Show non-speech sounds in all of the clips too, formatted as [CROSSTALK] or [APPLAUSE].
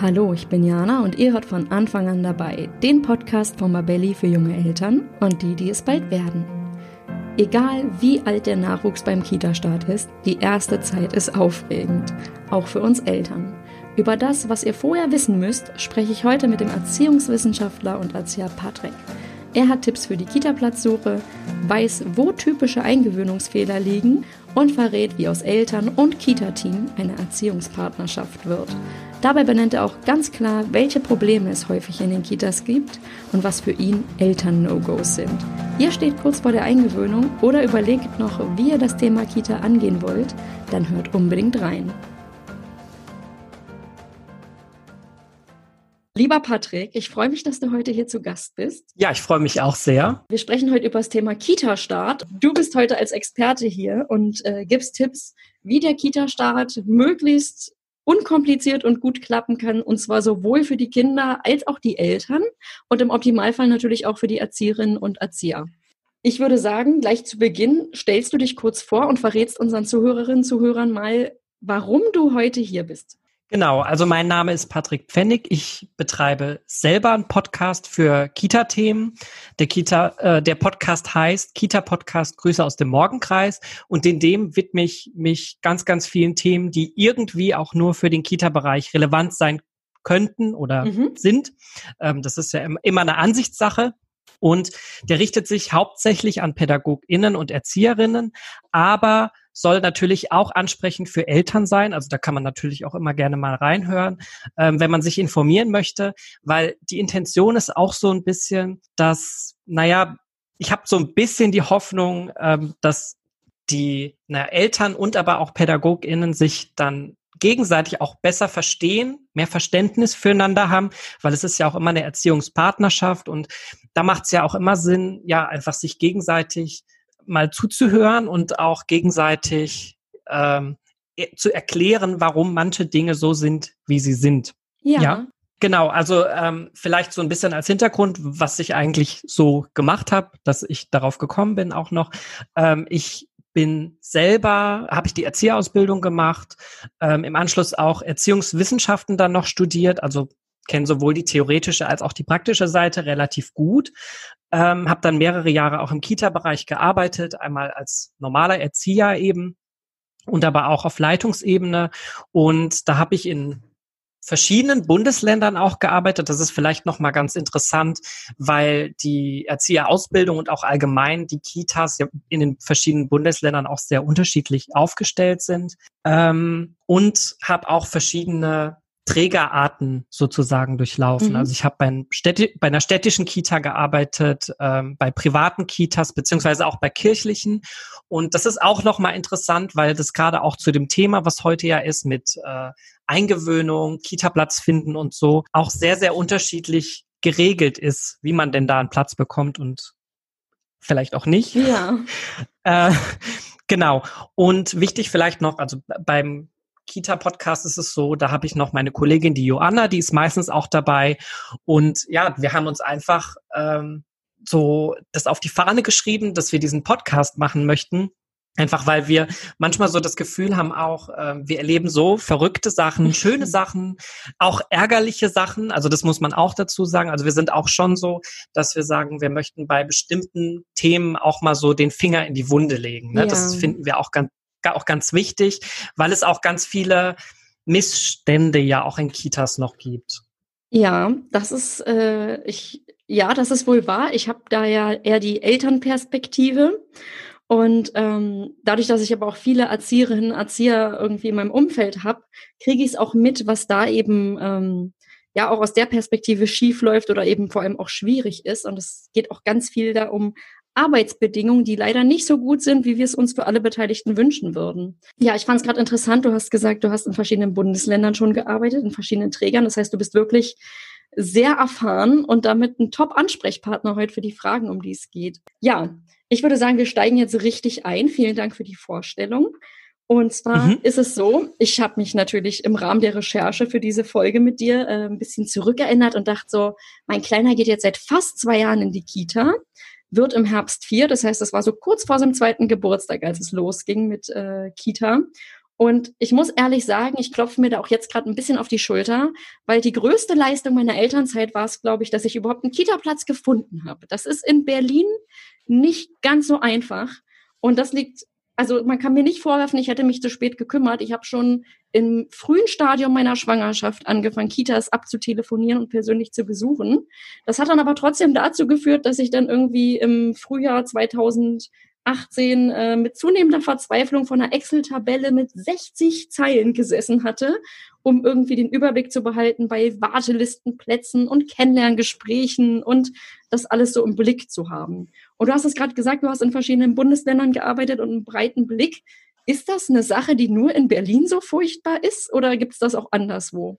Hallo, ich bin Jana und ihr hört von Anfang an dabei den Podcast von Mabelli für junge Eltern und die, die es bald werden. Egal wie alt der Nachwuchs beim Kita-Start ist, die erste Zeit ist aufregend, auch für uns Eltern. Über das, was ihr vorher wissen müsst, spreche ich heute mit dem Erziehungswissenschaftler und Erzieher Patrick. Er hat Tipps für die Kita-Platzsuche, weiß, wo typische Eingewöhnungsfehler liegen und verrät, wie aus Eltern und Kita-Team eine Erziehungspartnerschaft wird. Dabei benennt er auch ganz klar, welche Probleme es häufig in den Kitas gibt und was für ihn Eltern-No-Gos sind. Ihr steht kurz vor der Eingewöhnung oder überlegt noch, wie ihr das Thema Kita angehen wollt, dann hört unbedingt rein. Lieber Patrick, ich freue mich, dass du heute hier zu Gast bist. Ja, ich freue mich auch sehr. Wir sprechen heute über das Thema Kita-Start. Du bist heute als Experte hier und äh, gibst Tipps, wie der Kita-Start möglichst unkompliziert und gut klappen kann, und zwar sowohl für die Kinder als auch die Eltern und im Optimalfall natürlich auch für die Erzieherinnen und Erzieher. Ich würde sagen, gleich zu Beginn stellst du dich kurz vor und verrätst unseren Zuhörerinnen und Zuhörern mal, warum du heute hier bist. Genau, also mein Name ist Patrick Pfennig. Ich betreibe selber einen Podcast für Kita-Themen. Der Kita, äh, der Podcast heißt Kita Podcast Grüße aus dem Morgenkreis und in dem widme ich mich ganz, ganz vielen Themen, die irgendwie auch nur für den Kita-Bereich relevant sein könnten oder mhm. sind. Ähm, das ist ja immer eine Ansichtssache. Und der richtet sich hauptsächlich an PädagogInnen und Erzieherinnen, aber soll natürlich auch ansprechend für Eltern sein. Also da kann man natürlich auch immer gerne mal reinhören, ähm, wenn man sich informieren möchte, weil die Intention ist auch so ein bisschen, dass, naja, ich habe so ein bisschen die Hoffnung, ähm, dass die na, Eltern und aber auch PädagogInnen sich dann gegenseitig auch besser verstehen, mehr Verständnis füreinander haben, weil es ist ja auch immer eine Erziehungspartnerschaft und da macht es ja auch immer Sinn, ja, einfach sich gegenseitig mal zuzuhören und auch gegenseitig ähm, e, zu erklären, warum manche Dinge so sind, wie sie sind. Ja. ja? Genau, also ähm, vielleicht so ein bisschen als Hintergrund, was ich eigentlich so gemacht habe, dass ich darauf gekommen bin auch noch. Ähm, ich bin selber, habe ich die Erzieherausbildung gemacht, ähm, im Anschluss auch Erziehungswissenschaften dann noch studiert, also kenne sowohl die theoretische als auch die praktische Seite relativ gut. Ähm, habe dann mehrere Jahre auch im Kita-Bereich gearbeitet, einmal als normaler Erzieher eben und aber auch auf Leitungsebene. Und da habe ich in verschiedenen Bundesländern auch gearbeitet. Das ist vielleicht noch mal ganz interessant, weil die Erzieherausbildung und auch allgemein die Kitas in den verschiedenen Bundesländern auch sehr unterschiedlich aufgestellt sind. Ähm, und habe auch verschiedene Trägerarten sozusagen durchlaufen. Mhm. Also ich habe bei, bei, einer städtischen Kita gearbeitet, ähm, bei privaten Kitas beziehungsweise auch bei kirchlichen. Und das ist auch nochmal interessant, weil das gerade auch zu dem Thema, was heute ja ist, mit äh, Eingewöhnung, Kita-Platz finden und so, auch sehr, sehr unterschiedlich geregelt ist, wie man denn da einen Platz bekommt und vielleicht auch nicht. Ja. [LAUGHS] Äh, genau. Und wichtig vielleicht noch, also beim Kita-Podcast ist es so, da habe ich noch meine Kollegin, die Joanna, die ist meistens auch dabei. Und ja, wir haben uns einfach ähm, so das auf die Fahne geschrieben, dass wir diesen Podcast machen möchten. Einfach weil wir manchmal so das Gefühl haben auch, äh, wir erleben so verrückte Sachen, [LAUGHS] schöne Sachen, auch ärgerliche Sachen. Also das muss man auch dazu sagen. Also wir sind auch schon so, dass wir sagen, wir möchten bei bestimmten Themen auch mal so den Finger in die Wunde legen. Ne? Ja. Das finden wir auch ganz, auch ganz wichtig, weil es auch ganz viele Missstände ja auch in Kitas noch gibt. Ja, das ist, äh, ich, ja, das ist wohl wahr. Ich habe da ja eher die Elternperspektive. Und ähm, dadurch, dass ich aber auch viele Erzieherinnen, Erzieher irgendwie in meinem Umfeld habe, kriege ich es auch mit, was da eben ähm, ja auch aus der Perspektive schief läuft oder eben vor allem auch schwierig ist. Und es geht auch ganz viel da um Arbeitsbedingungen, die leider nicht so gut sind, wie wir es uns für alle Beteiligten wünschen würden. Ja, ich fand es gerade interessant. Du hast gesagt, du hast in verschiedenen Bundesländern schon gearbeitet, in verschiedenen Trägern. Das heißt, du bist wirklich sehr erfahren und damit ein Top-Ansprechpartner heute für die Fragen, um die es geht. Ja, ich würde sagen, wir steigen jetzt richtig ein. Vielen Dank für die Vorstellung. Und zwar mhm. ist es so, ich habe mich natürlich im Rahmen der Recherche für diese Folge mit dir äh, ein bisschen zurückerinnert und dachte so, mein Kleiner geht jetzt seit fast zwei Jahren in die Kita wird im Herbst vier. Das heißt, das war so kurz vor seinem zweiten Geburtstag, als es losging mit äh, Kita. Und ich muss ehrlich sagen, ich klopfe mir da auch jetzt gerade ein bisschen auf die Schulter, weil die größte Leistung meiner Elternzeit war es, glaube ich, dass ich überhaupt einen Kita-Platz gefunden habe. Das ist in Berlin nicht ganz so einfach. Und das liegt, also man kann mir nicht vorwerfen, ich hätte mich zu spät gekümmert. Ich habe schon im frühen Stadium meiner Schwangerschaft angefangen, Kitas abzutelefonieren und persönlich zu besuchen. Das hat dann aber trotzdem dazu geführt, dass ich dann irgendwie im Frühjahr 2000 18 äh, mit zunehmender Verzweiflung von einer Excel-Tabelle mit 60 Zeilen gesessen hatte, um irgendwie den Überblick zu behalten bei Wartelistenplätzen und Kennenlerngesprächen und das alles so im Blick zu haben. Und du hast es gerade gesagt, du hast in verschiedenen Bundesländern gearbeitet und einen breiten Blick. Ist das eine Sache, die nur in Berlin so furchtbar ist oder gibt es das auch anderswo?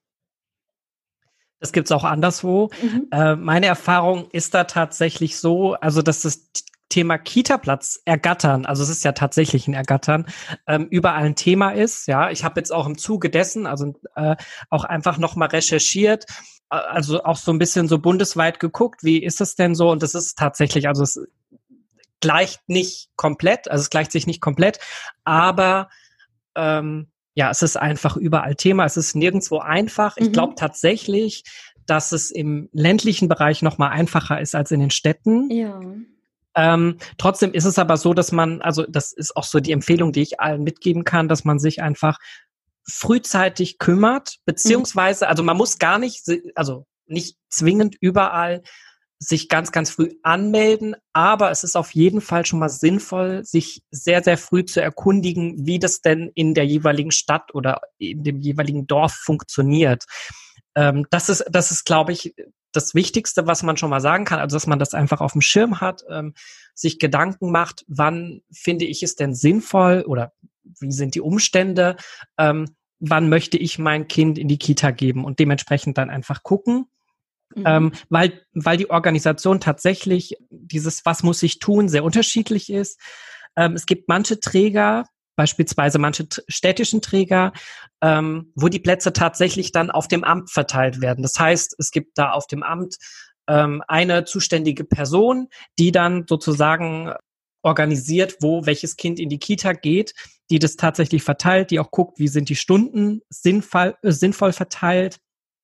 Das gibt's auch anderswo. Mhm. Äh, meine Erfahrung ist da tatsächlich so, also dass das Thema Kita-Platz ergattern, also es ist ja tatsächlich ein Ergattern, ähm, überall ein Thema ist. Ja, ich habe jetzt auch im Zuge dessen, also äh, auch einfach nochmal recherchiert, äh, also auch so ein bisschen so bundesweit geguckt, wie ist es denn so? Und das ist tatsächlich, also es gleicht nicht komplett, also es gleicht sich nicht komplett, aber ähm, ja, es ist einfach überall Thema. Es ist nirgendwo einfach. Ich mhm. glaube tatsächlich, dass es im ländlichen Bereich noch mal einfacher ist als in den Städten. Ja. Ähm, trotzdem ist es aber so, dass man, also das ist auch so die Empfehlung, die ich allen mitgeben kann, dass man sich einfach frühzeitig kümmert, beziehungsweise, also man muss gar nicht, also nicht zwingend überall sich ganz, ganz früh anmelden, aber es ist auf jeden Fall schon mal sinnvoll, sich sehr, sehr früh zu erkundigen, wie das denn in der jeweiligen Stadt oder in dem jeweiligen Dorf funktioniert. Ähm, das ist, das ist, glaube ich, das Wichtigste, was man schon mal sagen kann, also dass man das einfach auf dem Schirm hat, ähm, sich Gedanken macht, wann finde ich es denn sinnvoll oder wie sind die Umstände, ähm, wann möchte ich mein Kind in die Kita geben und dementsprechend dann einfach gucken. Mhm. Ähm, weil, weil die Organisation tatsächlich dieses, was muss ich tun, sehr unterschiedlich ist. Ähm, es gibt manche Träger, beispielsweise manche städtischen Träger, ähm, wo die Plätze tatsächlich dann auf dem Amt verteilt werden. Das heißt, es gibt da auf dem Amt ähm, eine zuständige Person, die dann sozusagen organisiert, wo welches Kind in die Kita geht, die das tatsächlich verteilt, die auch guckt, wie sind die Stunden sinnvoll, äh, sinnvoll verteilt.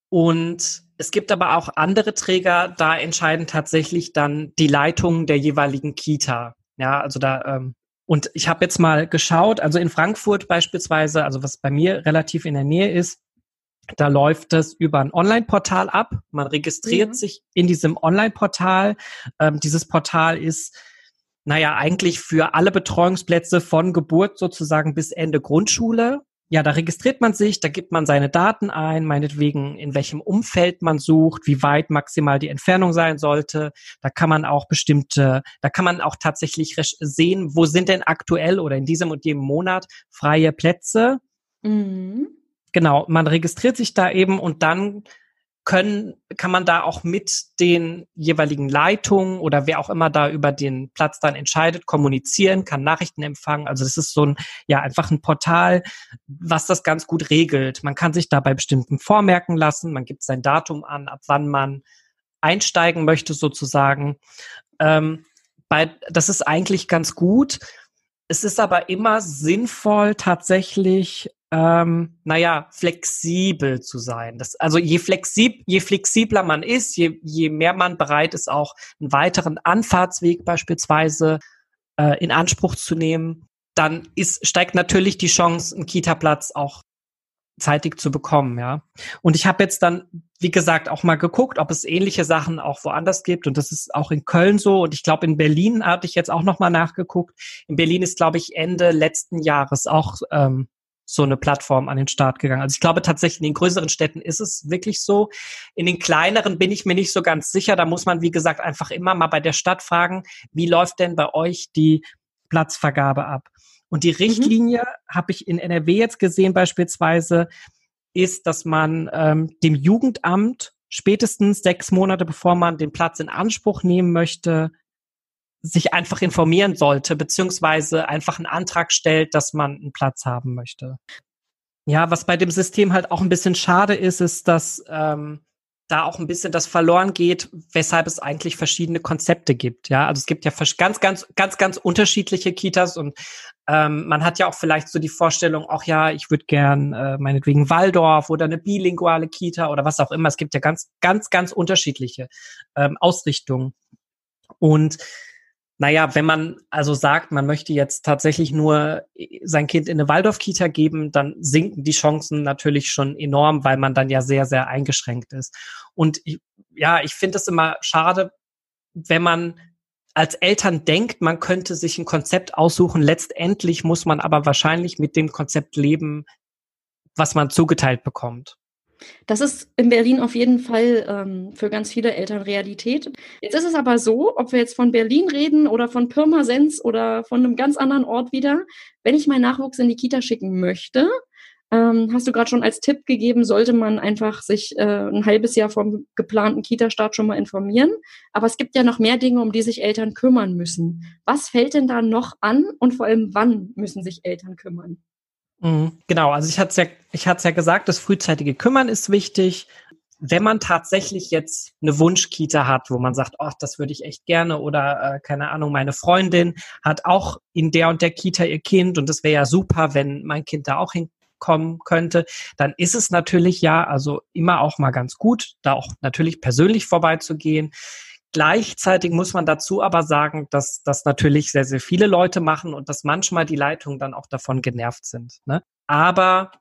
Und es gibt aber auch andere Träger, da entscheiden tatsächlich dann die Leitungen der jeweiligen Kita. Ja, also da ähm, und ich habe jetzt mal geschaut, also in Frankfurt beispielsweise, also was bei mir relativ in der Nähe ist, da läuft das über ein Online-Portal ab. Man registriert ja. sich in diesem Online-Portal. Ähm, dieses Portal ist, naja, eigentlich für alle Betreuungsplätze von Geburt sozusagen bis Ende Grundschule ja, da registriert man sich, da gibt man seine Daten ein, meinetwegen in welchem Umfeld man sucht, wie weit maximal die Entfernung sein sollte. Da kann man auch bestimmte, da kann man auch tatsächlich sehen, wo sind denn aktuell oder in diesem und jedem Monat freie Plätze. Mhm. Genau, man registriert sich da eben und dann können, kann man da auch mit den jeweiligen Leitungen oder wer auch immer da über den Platz dann entscheidet, kommunizieren, kann Nachrichten empfangen. Also das ist so ein, ja, einfach ein Portal, was das ganz gut regelt. Man kann sich da bei bestimmten vormerken lassen, man gibt sein Datum an, ab wann man einsteigen möchte sozusagen. Ähm, bei, das ist eigentlich ganz gut. Es ist aber immer sinnvoll, tatsächlich ähm, naja, flexibel zu sein. Das, also je, flexib, je flexibler man ist, je, je mehr man bereit ist, auch einen weiteren Anfahrtsweg beispielsweise äh, in Anspruch zu nehmen, dann ist, steigt natürlich die Chance, einen Kita-Platz auch zeitig zu bekommen, ja. Und ich habe jetzt dann, wie gesagt, auch mal geguckt, ob es ähnliche Sachen auch woanders gibt. Und das ist auch in Köln so. Und ich glaube, in Berlin hatte ich jetzt auch noch mal nachgeguckt. In Berlin ist, glaube ich, Ende letzten Jahres auch ähm, so eine Plattform an den Start gegangen. Also ich glaube tatsächlich, in den größeren Städten ist es wirklich so. In den kleineren bin ich mir nicht so ganz sicher. Da muss man, wie gesagt, einfach immer mal bei der Stadt fragen, wie läuft denn bei euch die Platzvergabe ab? Und die mhm. Richtlinie mhm. habe ich in NRW jetzt gesehen beispielsweise, ist, dass man ähm, dem Jugendamt spätestens sechs Monate bevor man den Platz in Anspruch nehmen möchte, sich einfach informieren sollte, beziehungsweise einfach einen Antrag stellt, dass man einen Platz haben möchte. Ja, was bei dem System halt auch ein bisschen schade ist, ist, dass ähm, da auch ein bisschen das verloren geht, weshalb es eigentlich verschiedene Konzepte gibt. Ja, also es gibt ja ganz, ganz, ganz, ganz unterschiedliche Kitas und ähm, man hat ja auch vielleicht so die Vorstellung, auch ja, ich würde gern äh, meinetwegen Waldorf oder eine bilinguale Kita oder was auch immer. Es gibt ja ganz, ganz, ganz unterschiedliche ähm, Ausrichtungen. Und naja, wenn man also sagt, man möchte jetzt tatsächlich nur äh, sein Kind in eine Waldorf-Kita geben, dann sinken die Chancen natürlich schon enorm, weil man dann ja sehr, sehr eingeschränkt ist. Und ich, ja, ich finde es immer schade, wenn man als Eltern denkt, man könnte sich ein Konzept aussuchen. Letztendlich muss man aber wahrscheinlich mit dem Konzept leben, was man zugeteilt bekommt. Das ist in Berlin auf jeden Fall ähm, für ganz viele Eltern Realität. Jetzt ist es aber so, ob wir jetzt von Berlin reden oder von Pirmasens oder von einem ganz anderen Ort wieder, wenn ich meinen Nachwuchs in die Kita schicken möchte, ähm, hast du gerade schon als Tipp gegeben, sollte man einfach sich äh, ein halbes Jahr vom geplanten Kita-Start schon mal informieren. Aber es gibt ja noch mehr Dinge, um die sich Eltern kümmern müssen. Was fällt denn da noch an und vor allem wann müssen sich Eltern kümmern? Mhm, genau, also ich hatte es ja, ich hatte es ja gesagt, das frühzeitige Kümmern ist wichtig. Wenn man tatsächlich jetzt eine Wunschkita hat, wo man sagt, ach, das würde ich echt gerne oder äh, keine Ahnung, meine Freundin hat auch in der und der Kita ihr Kind und das wäre ja super, wenn mein Kind da auch hinkommen könnte, dann ist es natürlich ja, also immer auch mal ganz gut, da auch natürlich persönlich vorbeizugehen. Gleichzeitig muss man dazu aber sagen, dass das natürlich sehr, sehr viele Leute machen und dass manchmal die Leitungen dann auch davon genervt sind. Ne? Aber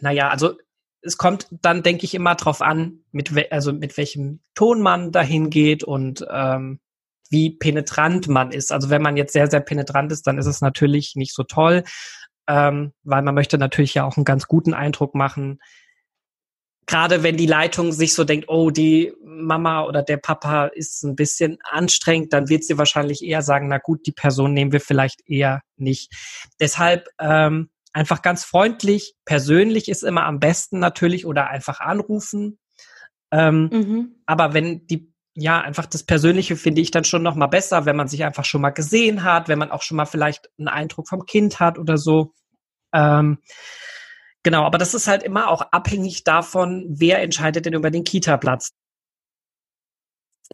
naja, also es kommt dann, denke ich, immer drauf an, mit, also mit welchem Ton man dahin geht und ähm, wie penetrant man ist. Also wenn man jetzt sehr, sehr penetrant ist, dann ist es natürlich nicht so toll, ähm, weil man möchte natürlich ja auch einen ganz guten Eindruck machen gerade wenn die Leitung sich so denkt, oh, die Mama oder der Papa ist ein bisschen anstrengend, dann wird sie wahrscheinlich eher sagen, na gut, die Person nehmen wir vielleicht eher nicht. Deshalb ähm, einfach ganz freundlich, persönlich ist immer am besten natürlich oder einfach anrufen. Ähm, mhm. Aber wenn die ja, einfach das Persönliche finde ich dann schon noch mal besser, wenn man sich einfach schon mal gesehen hat, wenn man auch schon mal vielleicht einen Eindruck vom Kind hat oder so. Ähm, Genau, aber das ist halt immer auch abhängig davon, wer entscheidet denn über den Kita-Platz.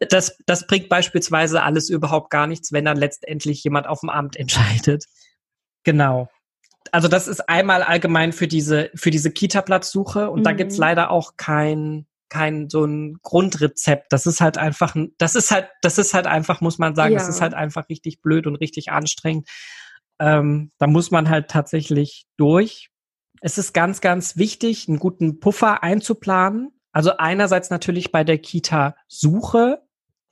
Das, das bringt beispielsweise alles überhaupt gar nichts, wenn dann letztendlich jemand auf dem Amt entscheidet. Genau. Also das ist einmal allgemein für diese, für diese Kita-Platzsuche und mhm. da gibt's leider auch kein, kein so ein Grundrezept. Das ist halt einfach, das ist halt, das ist halt einfach, muss man sagen, ja. das ist halt einfach richtig blöd und richtig anstrengend. Ähm, da muss man halt tatsächlich durch es ist ganz, ganz wichtig, einen guten Puffer einzuplanen. Also einerseits natürlich bei der Kita-Suche,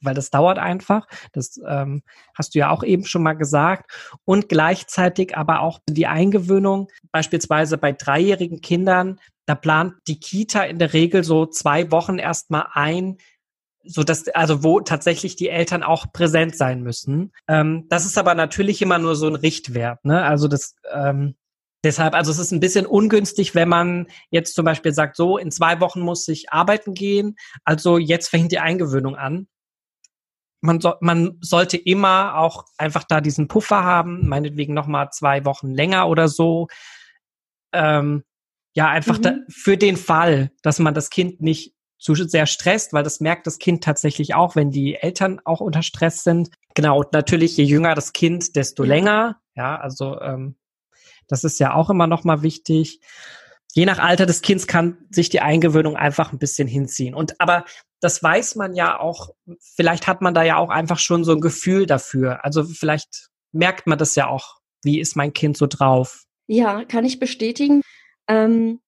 weil das dauert einfach. Das ähm, hast du ja auch eben schon mal gesagt. Und gleichzeitig aber auch die Eingewöhnung, beispielsweise bei dreijährigen Kindern, da plant die Kita in der Regel so zwei Wochen erstmal ein, so dass also wo tatsächlich die Eltern auch präsent sein müssen. Ähm, das ist aber natürlich immer nur so ein Richtwert. Ne? Also das ähm, Deshalb, also es ist ein bisschen ungünstig, wenn man jetzt zum Beispiel sagt, so in zwei Wochen muss ich arbeiten gehen, also jetzt fängt die Eingewöhnung an. Man, so, man sollte immer auch einfach da diesen Puffer haben, meinetwegen nochmal zwei Wochen länger oder so. Ähm, ja, einfach mhm. da, für den Fall, dass man das Kind nicht zu sehr stresst, weil das merkt das Kind tatsächlich auch, wenn die Eltern auch unter Stress sind. Genau, und natürlich, je jünger das Kind, desto länger. Ja, also ähm, das ist ja auch immer noch mal wichtig. Je nach Alter des Kindes kann sich die Eingewöhnung einfach ein bisschen hinziehen. Und aber das weiß man ja auch, vielleicht hat man da ja auch einfach schon so ein Gefühl dafür. Also vielleicht merkt man das ja auch. Wie ist mein Kind so drauf? Ja, kann ich bestätigen. Ähm,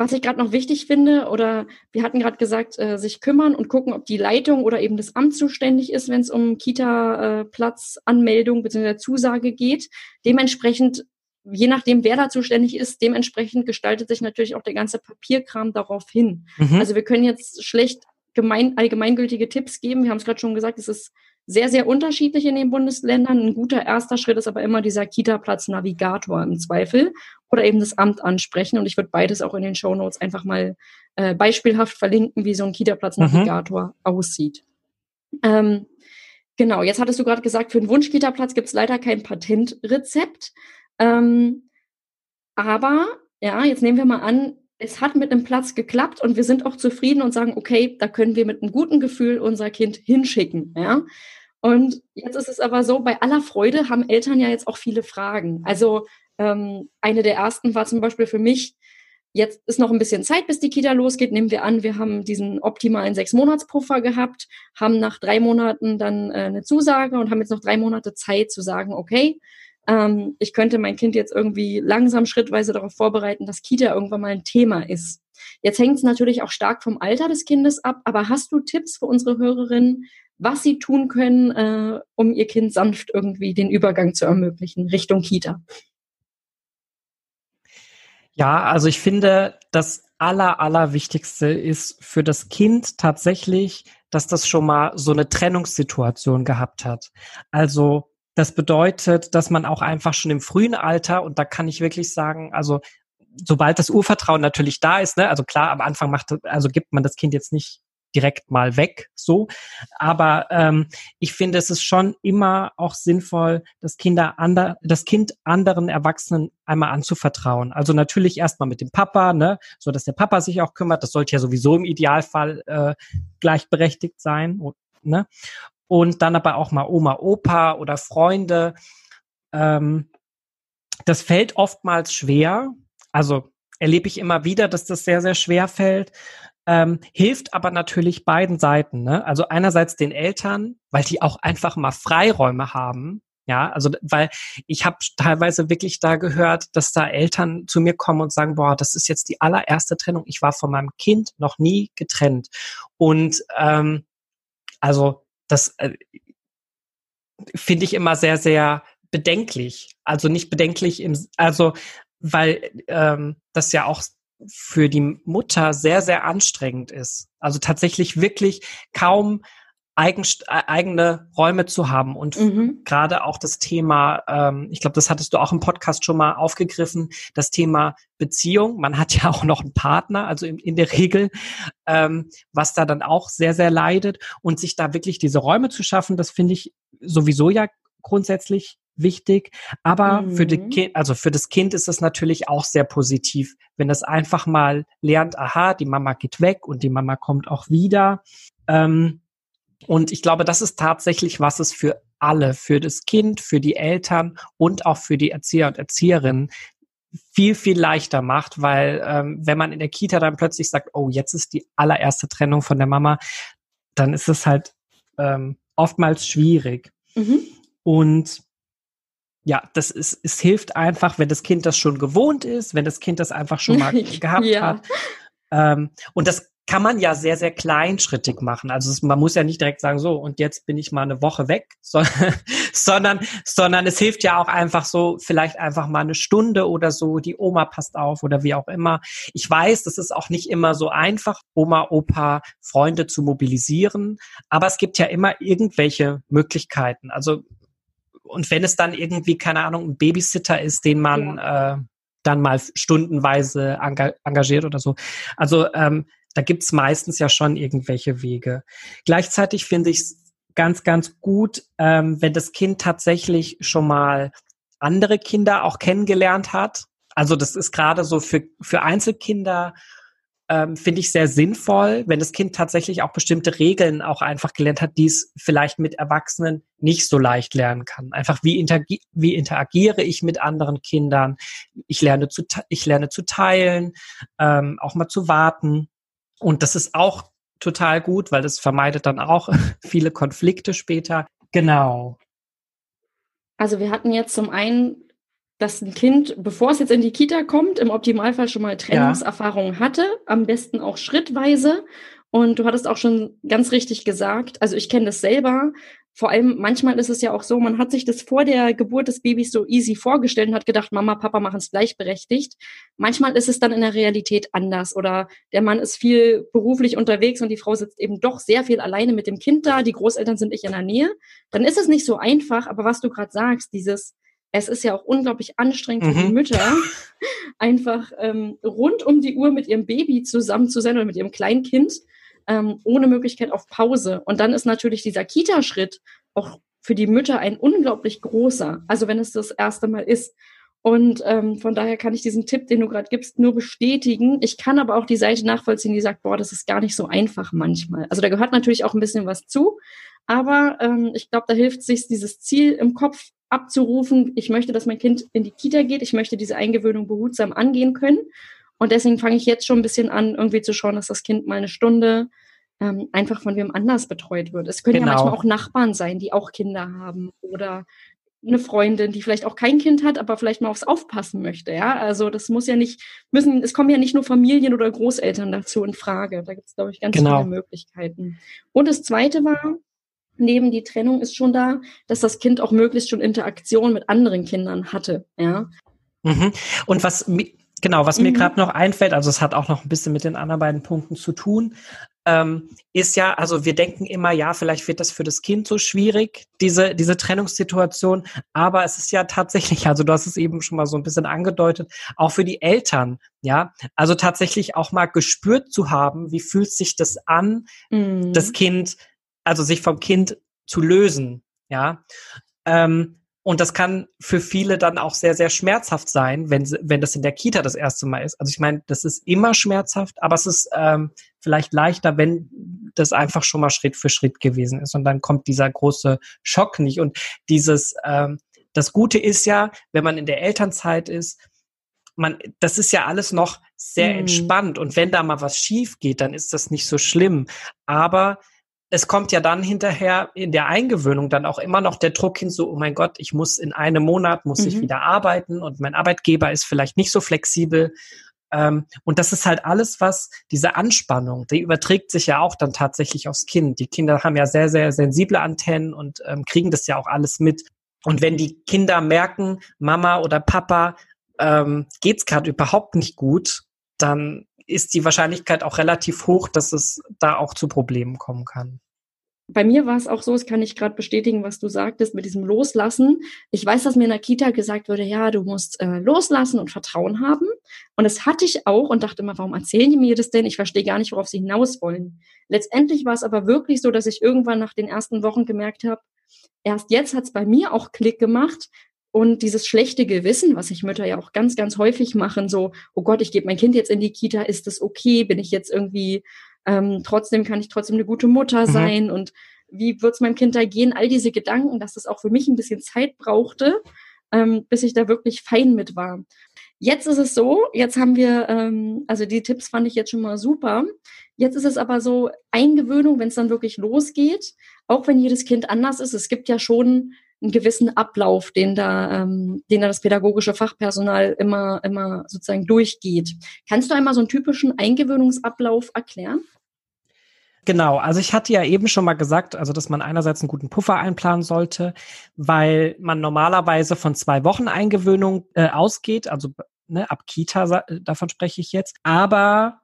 was ich gerade noch wichtig finde, oder wir hatten gerade gesagt, äh, sich kümmern und gucken, ob die Leitung oder eben das Amt zuständig ist, wenn es um Kita-Platzanmeldung äh, bzw. Zusage geht. Dementsprechend je nachdem, wer da zuständig ist, dementsprechend gestaltet sich natürlich auch der ganze Papierkram darauf hin. Mhm. Also wir können jetzt schlecht gemein, allgemeingültige Tipps geben. Wir haben es gerade schon gesagt, es ist sehr, sehr unterschiedlich in den Bundesländern. Ein guter erster Schritt ist aber immer dieser Kita-Platz-Navigator im Zweifel oder eben das Amt ansprechen. Und ich würde beides auch in den Show Notes einfach mal äh, beispielhaft verlinken, wie so ein Kita-Platz-Navigator mhm. aussieht. Ähm, genau, jetzt hattest du gerade gesagt, für einen Wunsch-Kita-Platz gibt es leider kein Patentrezept. Ähm, aber, ja, jetzt nehmen wir mal an, es hat mit einem Platz geklappt und wir sind auch zufrieden und sagen, okay, da können wir mit einem guten Gefühl unser Kind hinschicken. Ja? Und jetzt ist es aber so, bei aller Freude haben Eltern ja jetzt auch viele Fragen. Also ähm, eine der ersten war zum Beispiel für mich, jetzt ist noch ein bisschen Zeit, bis die Kita losgeht. Nehmen wir an, wir haben diesen optimalen Sechs-Monats-Puffer gehabt, haben nach drei Monaten dann äh, eine Zusage und haben jetzt noch drei Monate Zeit zu sagen, okay, ähm, ich könnte mein Kind jetzt irgendwie langsam schrittweise darauf vorbereiten, dass Kita irgendwann mal ein Thema ist. Jetzt hängt es natürlich auch stark vom Alter des Kindes ab, aber hast du Tipps für unsere Hörerinnen, was sie tun können, äh, um ihr Kind sanft irgendwie den Übergang zu ermöglichen Richtung Kita? Ja, also ich finde, das aller, allerwichtigste ist für das Kind tatsächlich, dass das schon mal so eine Trennungssituation gehabt hat. Also das bedeutet, dass man auch einfach schon im frühen Alter, und da kann ich wirklich sagen, also sobald das Urvertrauen natürlich da ist, ne, also klar, am Anfang macht, also gibt man das Kind jetzt nicht direkt mal weg, so. Aber ähm, ich finde, es ist schon immer auch sinnvoll, das Kinder ander, das Kind anderen Erwachsenen einmal anzuvertrauen. Also natürlich erstmal mit dem Papa, ne, so dass der Papa sich auch kümmert. Das sollte ja sowieso im Idealfall äh, gleichberechtigt sein, ne? Und dann aber auch mal Oma, Opa oder Freunde. Ähm, das fällt oftmals schwer. Also erlebe ich immer wieder, dass das sehr, sehr schwer fällt ähm, hilft aber natürlich beiden Seiten. Ne? Also einerseits den Eltern, weil die auch einfach mal Freiräume haben. Ja, also weil ich habe teilweise wirklich da gehört, dass da Eltern zu mir kommen und sagen, boah, das ist jetzt die allererste Trennung. Ich war von meinem Kind noch nie getrennt. Und ähm, also das äh, finde ich immer sehr, sehr bedenklich. Also nicht bedenklich im, also weil ähm, das ja auch für die Mutter sehr, sehr anstrengend ist. Also tatsächlich wirklich kaum eigen, äh, eigene Räume zu haben und mhm. gerade auch das Thema, ähm, ich glaube, das hattest du auch im Podcast schon mal aufgegriffen, das Thema Beziehung. Man hat [LAUGHS] ja auch noch einen Partner, also in, in der Regel, ähm, was da dann auch sehr, sehr leidet und sich da wirklich diese Räume zu schaffen, das finde ich sowieso ja grundsätzlich wichtig. Aber mhm. für die kind, also für das Kind ist es natürlich auch sehr positiv, wenn es einfach mal lernt, aha, die Mama geht weg und die Mama kommt auch wieder. Ähm, und ich glaube, das ist tatsächlich, was es für alle, für das Kind, für die Eltern und auch für die Erzieher und Erzieherinnen viel, viel leichter macht, weil ähm, wenn man in der Kita dann plötzlich sagt, oh, jetzt ist die allererste Trennung von der Mama, dann ist es halt ähm, oftmals schwierig. Mhm. Und ja, das ist, es hilft einfach, wenn das Kind das schon gewohnt ist, wenn das Kind das einfach schon mal [LAUGHS] gehabt ja. hat. Ähm, und das kann man ja sehr, sehr kleinschrittig machen. Also es, man muss ja nicht direkt sagen, so, und jetzt bin ich mal eine Woche weg, [LAUGHS] so, sondern, sondern es hilft ja auch einfach so, vielleicht einfach mal eine Stunde oder so, die Oma passt auf oder wie auch immer. Ich weiß, das ist auch nicht immer so einfach, Oma, Opa, Freunde zu mobilisieren, aber es gibt ja immer irgendwelche Möglichkeiten. Also und wenn es dann irgendwie, keine Ahnung, ein Babysitter ist, den man ja. äh, dann mal stundenweise engagiert oder so. Also ähm, da gibt's meistens ja schon irgendwelche Wege. Gleichzeitig finde ich es ganz, ganz gut, ähm, wenn das Kind tatsächlich schon mal andere Kinder auch kennengelernt hat. Also das ist gerade so für, für Einzelkinder ähm, finde ich sehr sinnvoll, wenn das Kind tatsächlich auch bestimmte Regeln auch einfach gelernt hat, die es vielleicht mit Erwachsenen nicht so leicht lernen kann. Einfach wie, interagi wie interagiere ich mit anderen Kindern? Ich lerne zu, ich lerne zu teilen, ähm, auch mal zu warten. Und das ist auch total gut, weil das vermeidet dann auch [LAUGHS] viele Konflikte später. Genau. Also wir hatten jetzt zum einen dass ein Kind, bevor es jetzt in die Kita kommt, im Optimalfall schon mal Trennungserfahrungen ja. hatte, am besten auch schrittweise. Und du hattest auch schon ganz richtig gesagt, also ich kenne das selber. Vor allem manchmal ist es ja auch so, man hat sich das vor der Geburt des Babys so easy vorgestellt und hat gedacht, Mama, Papa machen es gleichberechtigt. Manchmal ist es dann in der Realität anders oder der Mann ist viel beruflich unterwegs und die Frau sitzt eben doch sehr viel alleine mit dem Kind da, die Großeltern sind nicht in der Nähe. Dann ist es nicht so einfach, aber was du gerade sagst, dieses es ist ja auch unglaublich anstrengend für die mhm. Mütter, [LAUGHS] einfach ähm, rund um die Uhr mit ihrem Baby zusammen zu sein oder mit ihrem Kleinkind, ähm, ohne Möglichkeit auf Pause. Und dann ist natürlich dieser Kita-Schritt auch für die Mütter ein unglaublich großer, also wenn es das erste Mal ist. Und ähm, von daher kann ich diesen Tipp, den du gerade gibst, nur bestätigen. Ich kann aber auch die Seite nachvollziehen, die sagt, boah, das ist gar nicht so einfach manchmal. Also da gehört natürlich auch ein bisschen was zu. Aber ähm, ich glaube, da hilft sich, dieses Ziel im Kopf abzurufen. Ich möchte, dass mein Kind in die Kita geht. Ich möchte diese Eingewöhnung behutsam angehen können. Und deswegen fange ich jetzt schon ein bisschen an, irgendwie zu schauen, dass das Kind mal eine Stunde ähm, einfach von wem anders betreut wird. Es können genau. ja manchmal auch Nachbarn sein, die auch Kinder haben oder eine Freundin, die vielleicht auch kein Kind hat, aber vielleicht mal aufs Aufpassen möchte. Ja, also das muss ja nicht müssen. Es kommen ja nicht nur Familien oder Großeltern dazu in Frage. Da gibt es glaube ich ganz genau. viele Möglichkeiten. Und das Zweite war neben die Trennung ist schon da, dass das Kind auch möglichst schon Interaktion mit anderen Kindern hatte. Ja. Mhm. Und was genau, was mhm. mir gerade noch einfällt, also es hat auch noch ein bisschen mit den anderen beiden Punkten zu tun ähm, ist ja, also wir denken immer, ja, vielleicht wird das für das Kind so schwierig, diese, diese Trennungssituation, aber es ist ja tatsächlich, also du hast es eben schon mal so ein bisschen angedeutet, auch für die Eltern, ja, also tatsächlich auch mal gespürt zu haben, wie fühlt sich das an, mhm. das Kind, also sich vom Kind zu lösen, ja. Ähm, und das kann für viele dann auch sehr, sehr schmerzhaft sein, wenn, wenn das in der Kita das erste Mal ist. Also ich meine, das ist immer schmerzhaft, aber es ist ähm, vielleicht leichter, wenn das einfach schon mal Schritt für Schritt gewesen ist. Und dann kommt dieser große Schock nicht. Und dieses, ähm, das Gute ist ja, wenn man in der Elternzeit ist, man, das ist ja alles noch sehr mhm. entspannt. Und wenn da mal was schief geht, dann ist das nicht so schlimm. Aber es kommt ja dann hinterher in der Eingewöhnung dann auch immer noch der Druck hin, so, oh mein Gott, ich muss in einem Monat, muss mhm. ich wieder arbeiten und mein Arbeitgeber ist vielleicht nicht so flexibel. Ähm, und das ist halt alles, was diese Anspannung, die überträgt sich ja auch dann tatsächlich aufs Kind. Die Kinder haben ja sehr, sehr sensible Antennen und ähm, kriegen das ja auch alles mit. Und wenn die Kinder merken, Mama oder Papa ähm, geht's gerade überhaupt nicht gut, dann ist die Wahrscheinlichkeit auch relativ hoch, dass es da auch zu Problemen kommen kann. Bei mir war es auch so, das kann ich gerade bestätigen, was du sagtest mit diesem Loslassen. Ich weiß, dass mir in der Kita gesagt wurde, ja, du musst äh, loslassen und Vertrauen haben. Und das hatte ich auch und dachte immer, warum erzählen die mir das denn? Ich verstehe gar nicht, worauf sie hinaus wollen. Letztendlich war es aber wirklich so, dass ich irgendwann nach den ersten Wochen gemerkt habe, erst jetzt hat es bei mir auch Klick gemacht, und dieses schlechte Gewissen, was sich Mütter ja auch ganz, ganz häufig machen, so, oh Gott, ich gebe mein Kind jetzt in die Kita, ist das okay? Bin ich jetzt irgendwie, ähm, trotzdem kann ich trotzdem eine gute Mutter mhm. sein mhm. und wie wird's meinem Kind da gehen? All diese Gedanken, dass das auch für mich ein bisschen Zeit brauchte, ähm, bis ich da wirklich fein mit war. Jetzt ist es so, jetzt haben wir, ähm, also die Tipps fand ich jetzt schon mal super. Jetzt ist es aber so Eingewöhnung, wenn es dann wirklich losgeht, auch wenn jedes Kind anders ist. Es gibt ja schon einen gewissen Ablauf, den da, ähm, den da das pädagogische Fachpersonal immer, immer sozusagen durchgeht. Kannst du einmal so einen typischen Eingewöhnungsablauf erklären? Genau, also ich hatte ja eben schon mal gesagt, also dass man einerseits einen guten Puffer einplanen sollte, weil man normalerweise von zwei Wochen Eingewöhnung äh, ausgeht, also ne, ab Kita davon spreche ich jetzt. Aber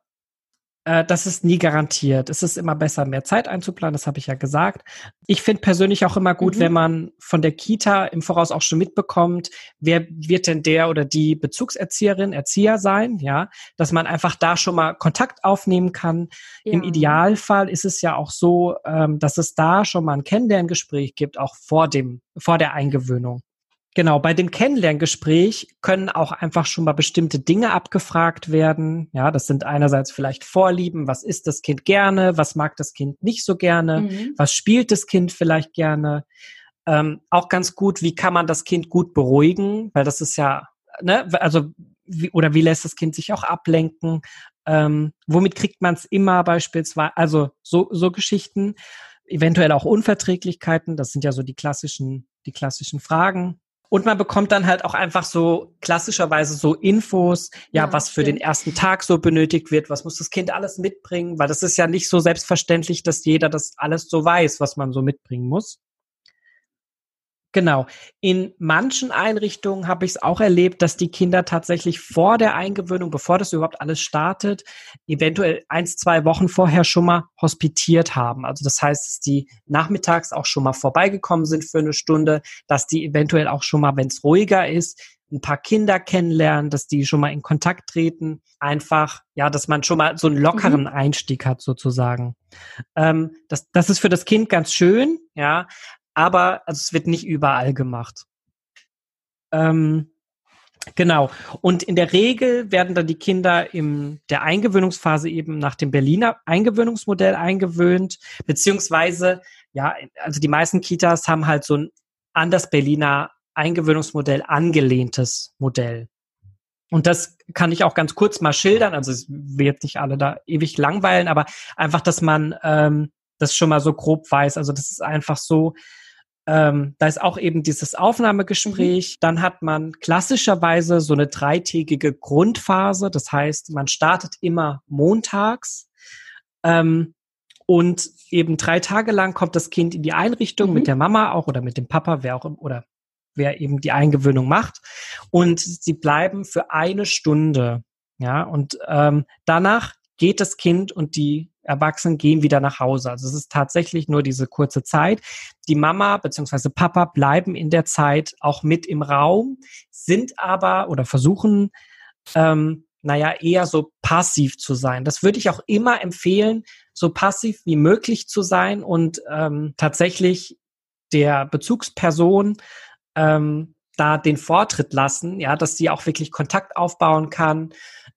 äh, das ist nie garantiert. Es ist immer besser, mehr Zeit einzuplanen, das habe ich ja gesagt. Ich finde persönlich auch immer gut, mhm. wenn man von der Kita im Voraus auch schon mitbekommt, wer wird denn der oder die Bezugserzieherin, Erzieher sein, ja, dass man einfach da schon mal Kontakt aufnehmen kann. Ja. Im Idealfall ist es ja auch so, ähm, dass es da schon mal ein Kennenlerngespräch gibt, auch vor dem, vor der Eingewöhnung. Genau, bei dem Kennenlerngespräch können auch einfach schon mal bestimmte Dinge abgefragt werden. Ja, das sind einerseits vielleicht Vorlieben, was isst das Kind gerne, was mag das Kind nicht so gerne, mhm. was spielt das Kind vielleicht gerne. Ähm, auch ganz gut, wie kann man das Kind gut beruhigen, weil das ist ja, ne, also wie, oder wie lässt das Kind sich auch ablenken? Ähm, womit kriegt man es immer beispielsweise? Also so, so Geschichten, eventuell auch Unverträglichkeiten, das sind ja so die klassischen, die klassischen Fragen. Und man bekommt dann halt auch einfach so klassischerweise so Infos, ja, ja was für stimmt. den ersten Tag so benötigt wird, was muss das Kind alles mitbringen, weil das ist ja nicht so selbstverständlich, dass jeder das alles so weiß, was man so mitbringen muss. Genau. In manchen Einrichtungen habe ich es auch erlebt, dass die Kinder tatsächlich vor der Eingewöhnung, bevor das überhaupt alles startet, eventuell eins, zwei Wochen vorher schon mal hospitiert haben. Also das heißt, dass die nachmittags auch schon mal vorbeigekommen sind für eine Stunde, dass die eventuell auch schon mal, wenn es ruhiger ist, ein paar Kinder kennenlernen, dass die schon mal in Kontakt treten. Einfach, ja, dass man schon mal so einen lockeren mhm. Einstieg hat sozusagen. Ähm, das, das ist für das Kind ganz schön, ja aber also es wird nicht überall gemacht. Ähm, Genau. Und in der Regel werden dann die Kinder in der Eingewöhnungsphase eben nach dem Berliner Eingewöhnungsmodell eingewöhnt, beziehungsweise, ja, also die meisten Kitas haben halt so ein an das Berliner Eingewöhnungsmodell angelehntes Modell. Und das kann ich auch ganz kurz mal schildern. Also es wird nicht alle da ewig langweilen, aber einfach, dass man ähm, das schon mal so grob weiß. Also das ist einfach so, ähm, da ist auch eben dieses Aufnahmegespräch. Mhm. Dann hat man klassischerweise so eine dreitägige Grundphase. Das heißt, man startet immer montags. Ähm, und eben drei Tage lang kommt das Kind in die Einrichtung mhm. mit der Mama auch oder mit dem Papa, wer auch oder wer eben die Eingewöhnung macht. Und sie bleiben für eine Stunde. Ja, und ähm, danach geht das Kind und die Erwachsenen gehen wieder nach Hause. Also es ist tatsächlich nur diese kurze Zeit. Die Mama bzw. Papa bleiben in der Zeit auch mit im Raum, sind aber oder versuchen, ähm, naja, eher so passiv zu sein. Das würde ich auch immer empfehlen, so passiv wie möglich zu sein und ähm, tatsächlich der Bezugsperson ähm, da den Vortritt lassen, ja, dass sie auch wirklich Kontakt aufbauen kann.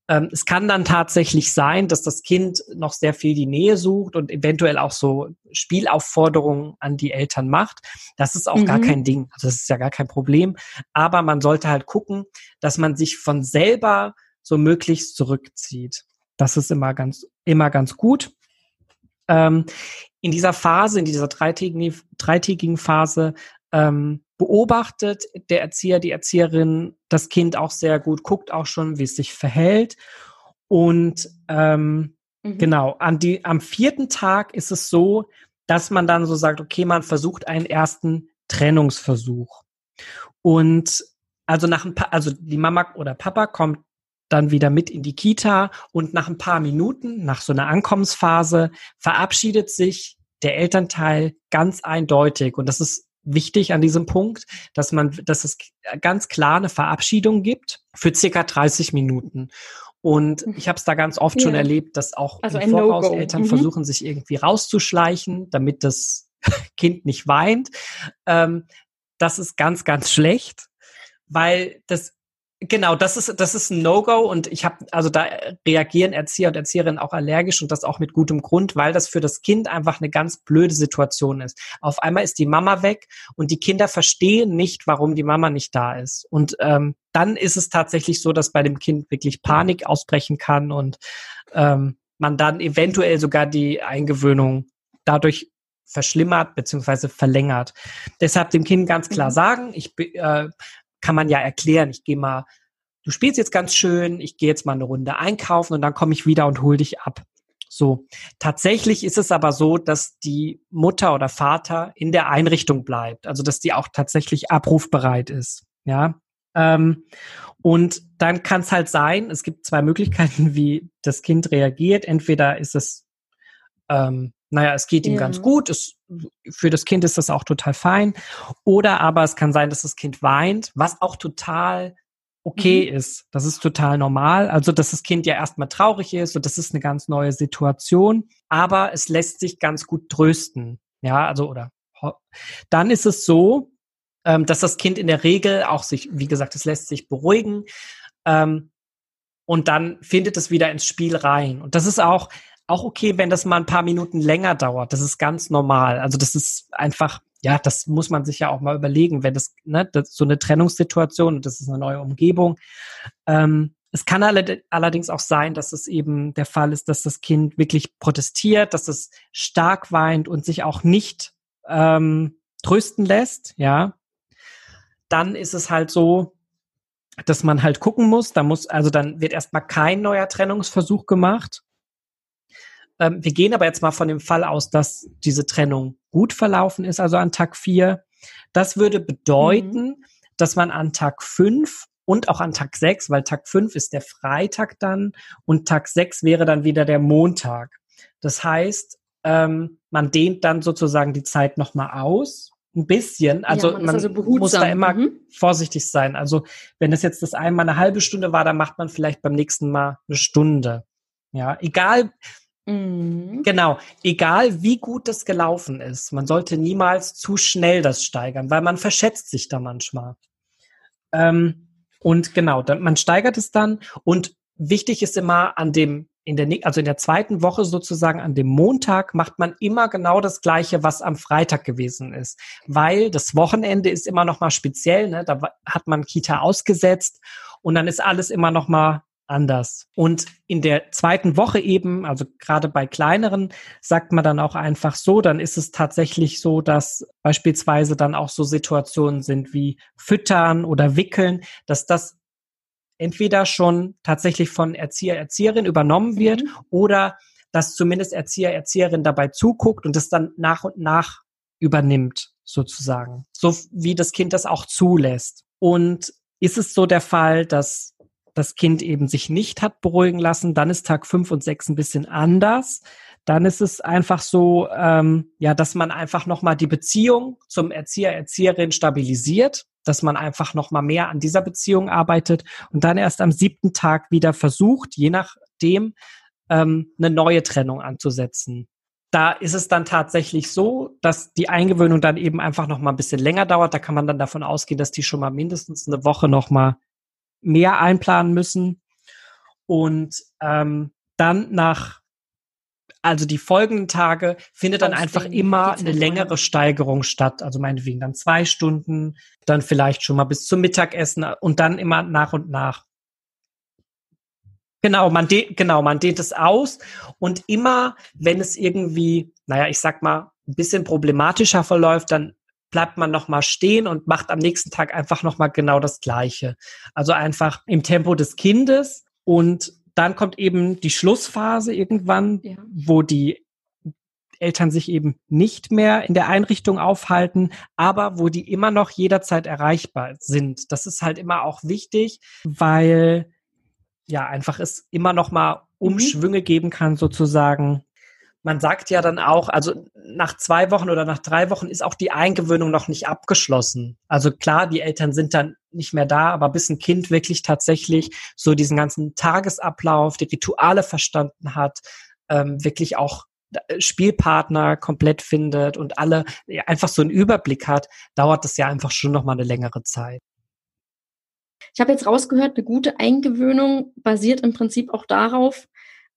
Ähm, es kann dann tatsächlich sein, dass das Kind noch sehr viel die Nähe sucht und eventuell auch so Spielaufforderungen an die Eltern macht. Das ist auch mhm. gar kein Ding. Also das ist ja gar kein Problem. Aber man sollte halt gucken, dass man sich von selber so möglichst zurückzieht. Das ist immer ganz, immer ganz gut. Ähm, in dieser Phase, in dieser dreitägigen, dreitägigen Phase, ähm, beobachtet der Erzieher, die Erzieherin das Kind auch sehr gut, guckt auch schon, wie es sich verhält. Und ähm, mhm. genau, an die, am vierten Tag ist es so, dass man dann so sagt, okay, man versucht einen ersten Trennungsversuch. Und also nach ein paar, also die Mama oder Papa kommt dann wieder mit in die Kita und nach ein paar Minuten, nach so einer Ankommensphase, verabschiedet sich der Elternteil ganz eindeutig. Und das ist wichtig an diesem Punkt, dass man, dass es ganz klar eine Verabschiedung gibt für circa 30 Minuten. Und ich habe es da ganz oft ja. schon erlebt, dass auch also im Voraus no Eltern mhm. versuchen, sich irgendwie rauszuschleichen, damit das [LAUGHS] Kind nicht weint. Ähm, das ist ganz, ganz schlecht, weil das Genau, das ist das ist ein No-Go und ich habe also da reagieren Erzieher und Erzieherinnen auch allergisch und das auch mit gutem Grund, weil das für das Kind einfach eine ganz blöde Situation ist. Auf einmal ist die Mama weg und die Kinder verstehen nicht, warum die Mama nicht da ist und ähm, dann ist es tatsächlich so, dass bei dem Kind wirklich Panik ausbrechen kann und ähm, man dann eventuell sogar die Eingewöhnung dadurch verschlimmert beziehungsweise verlängert. Deshalb dem Kind ganz klar mhm. sagen, ich äh, kann man ja erklären, ich gehe mal, du spielst jetzt ganz schön, ich gehe jetzt mal eine Runde einkaufen und dann komme ich wieder und hol dich ab. So. Tatsächlich ist es aber so, dass die Mutter oder Vater in der Einrichtung bleibt, also dass die auch tatsächlich abrufbereit ist. Ja. Ähm, und dann kann es halt sein, es gibt zwei Möglichkeiten, wie das Kind reagiert. Entweder ist es ähm, naja, es geht ihm ja. ganz gut, es, für das Kind ist das auch total fein. Oder aber es kann sein, dass das Kind weint, was auch total okay mhm. ist. Das ist total normal. Also, dass das Kind ja erstmal traurig ist und das ist eine ganz neue Situation, aber es lässt sich ganz gut trösten. Ja, also, oder dann ist es so, ähm, dass das Kind in der Regel auch sich, wie gesagt, es lässt sich beruhigen. Ähm, und dann findet es wieder ins Spiel rein. Und das ist auch, auch okay, wenn das mal ein paar Minuten länger dauert. Das ist ganz normal. Also das ist einfach, ja, das muss man sich ja auch mal überlegen, wenn das, ne, das so eine Trennungssituation, das ist eine neue Umgebung. Ähm, es kann allerdings auch sein, dass es eben der Fall ist, dass das Kind wirklich protestiert, dass es stark weint und sich auch nicht ähm, trösten lässt, ja. Dann ist es halt so, dass man halt gucken muss, da muss, also dann wird erstmal kein neuer Trennungsversuch gemacht, ähm, wir gehen aber jetzt mal von dem Fall aus, dass diese Trennung gut verlaufen ist, also an Tag 4. Das würde bedeuten, mhm. dass man an Tag 5 und auch an Tag 6, weil Tag 5 ist der Freitag dann und Tag 6 wäre dann wieder der Montag. Das heißt, ähm, man dehnt dann sozusagen die Zeit nochmal aus, ein bisschen. Also ja, man, man also muss da immer mhm. vorsichtig sein. Also wenn es jetzt das einmal eine halbe Stunde war, dann macht man vielleicht beim nächsten Mal eine Stunde. Ja, egal, Mhm. Genau, egal wie gut das gelaufen ist, man sollte niemals zu schnell das steigern, weil man verschätzt sich da manchmal. Ähm, Und genau, dann, man steigert es dann und wichtig ist immer an dem in der, also in der zweiten Woche sozusagen an dem Montag macht man immer genau das Gleiche, was am Freitag gewesen ist, weil das Wochenende ist immer noch mal speziell, ne? da hat man Kita ausgesetzt und dann ist alles immer noch mal anders. Und in der zweiten Woche eben, also gerade bei kleineren, sagt man dann auch einfach so, dann ist es tatsächlich so, dass beispielsweise dann auch so Situationen sind wie Füttern oder Wickeln, dass das entweder schon tatsächlich von Erzieher, Erzieherin übernommen wird mhm. oder dass zumindest Erzieher, Erzieherin dabei zuguckt und es dann nach und nach übernimmt, sozusagen. So wie das Kind das auch zulässt. Und ist es so der Fall, dass das Kind eben sich nicht hat beruhigen lassen, dann ist Tag fünf und sechs ein bisschen anders. Dann ist es einfach so, ähm, ja, dass man einfach nochmal die Beziehung zum Erzieher, Erzieherin stabilisiert dass man einfach noch mal mehr an dieser Beziehung arbeitet und dann erst am siebten Tag wieder versucht, je nachdem, ähm, eine neue Trennung anzusetzen. Da ist es dann tatsächlich so, dass die Eingewöhnung dann eben einfach noch mal ein bisschen länger dauert. Da kann man dann davon ausgehen, dass die schon mal mindestens eine Woche noch mal mehr einplanen müssen. Und ähm, dann nach also die folgenden Tage findet dann einfach immer eine längere Steigerung statt. Also meinetwegen dann zwei Stunden, dann vielleicht schon mal bis zum Mittagessen und dann immer nach und nach. Genau, man dehnt, genau, man dehnt es aus und immer, wenn es irgendwie, naja, ich sag mal, ein bisschen problematischer verläuft, dann bleibt man noch mal stehen und macht am nächsten Tag einfach noch mal genau das Gleiche. Also einfach im Tempo des Kindes und dann kommt eben die Schlussphase irgendwann, ja. wo die Eltern sich eben nicht mehr in der Einrichtung aufhalten, aber wo die immer noch jederzeit erreichbar sind. Das ist halt immer auch wichtig, weil ja einfach es immer noch mal mhm. Umschwünge geben kann sozusagen man sagt ja dann auch, also nach zwei Wochen oder nach drei Wochen ist auch die Eingewöhnung noch nicht abgeschlossen. Also klar, die Eltern sind dann nicht mehr da, aber bis ein Kind wirklich tatsächlich so diesen ganzen Tagesablauf, die Rituale verstanden hat, ähm, wirklich auch äh, Spielpartner komplett findet und alle ja, einfach so einen Überblick hat, dauert das ja einfach schon noch mal eine längere Zeit. Ich habe jetzt rausgehört, eine gute Eingewöhnung basiert im Prinzip auch darauf,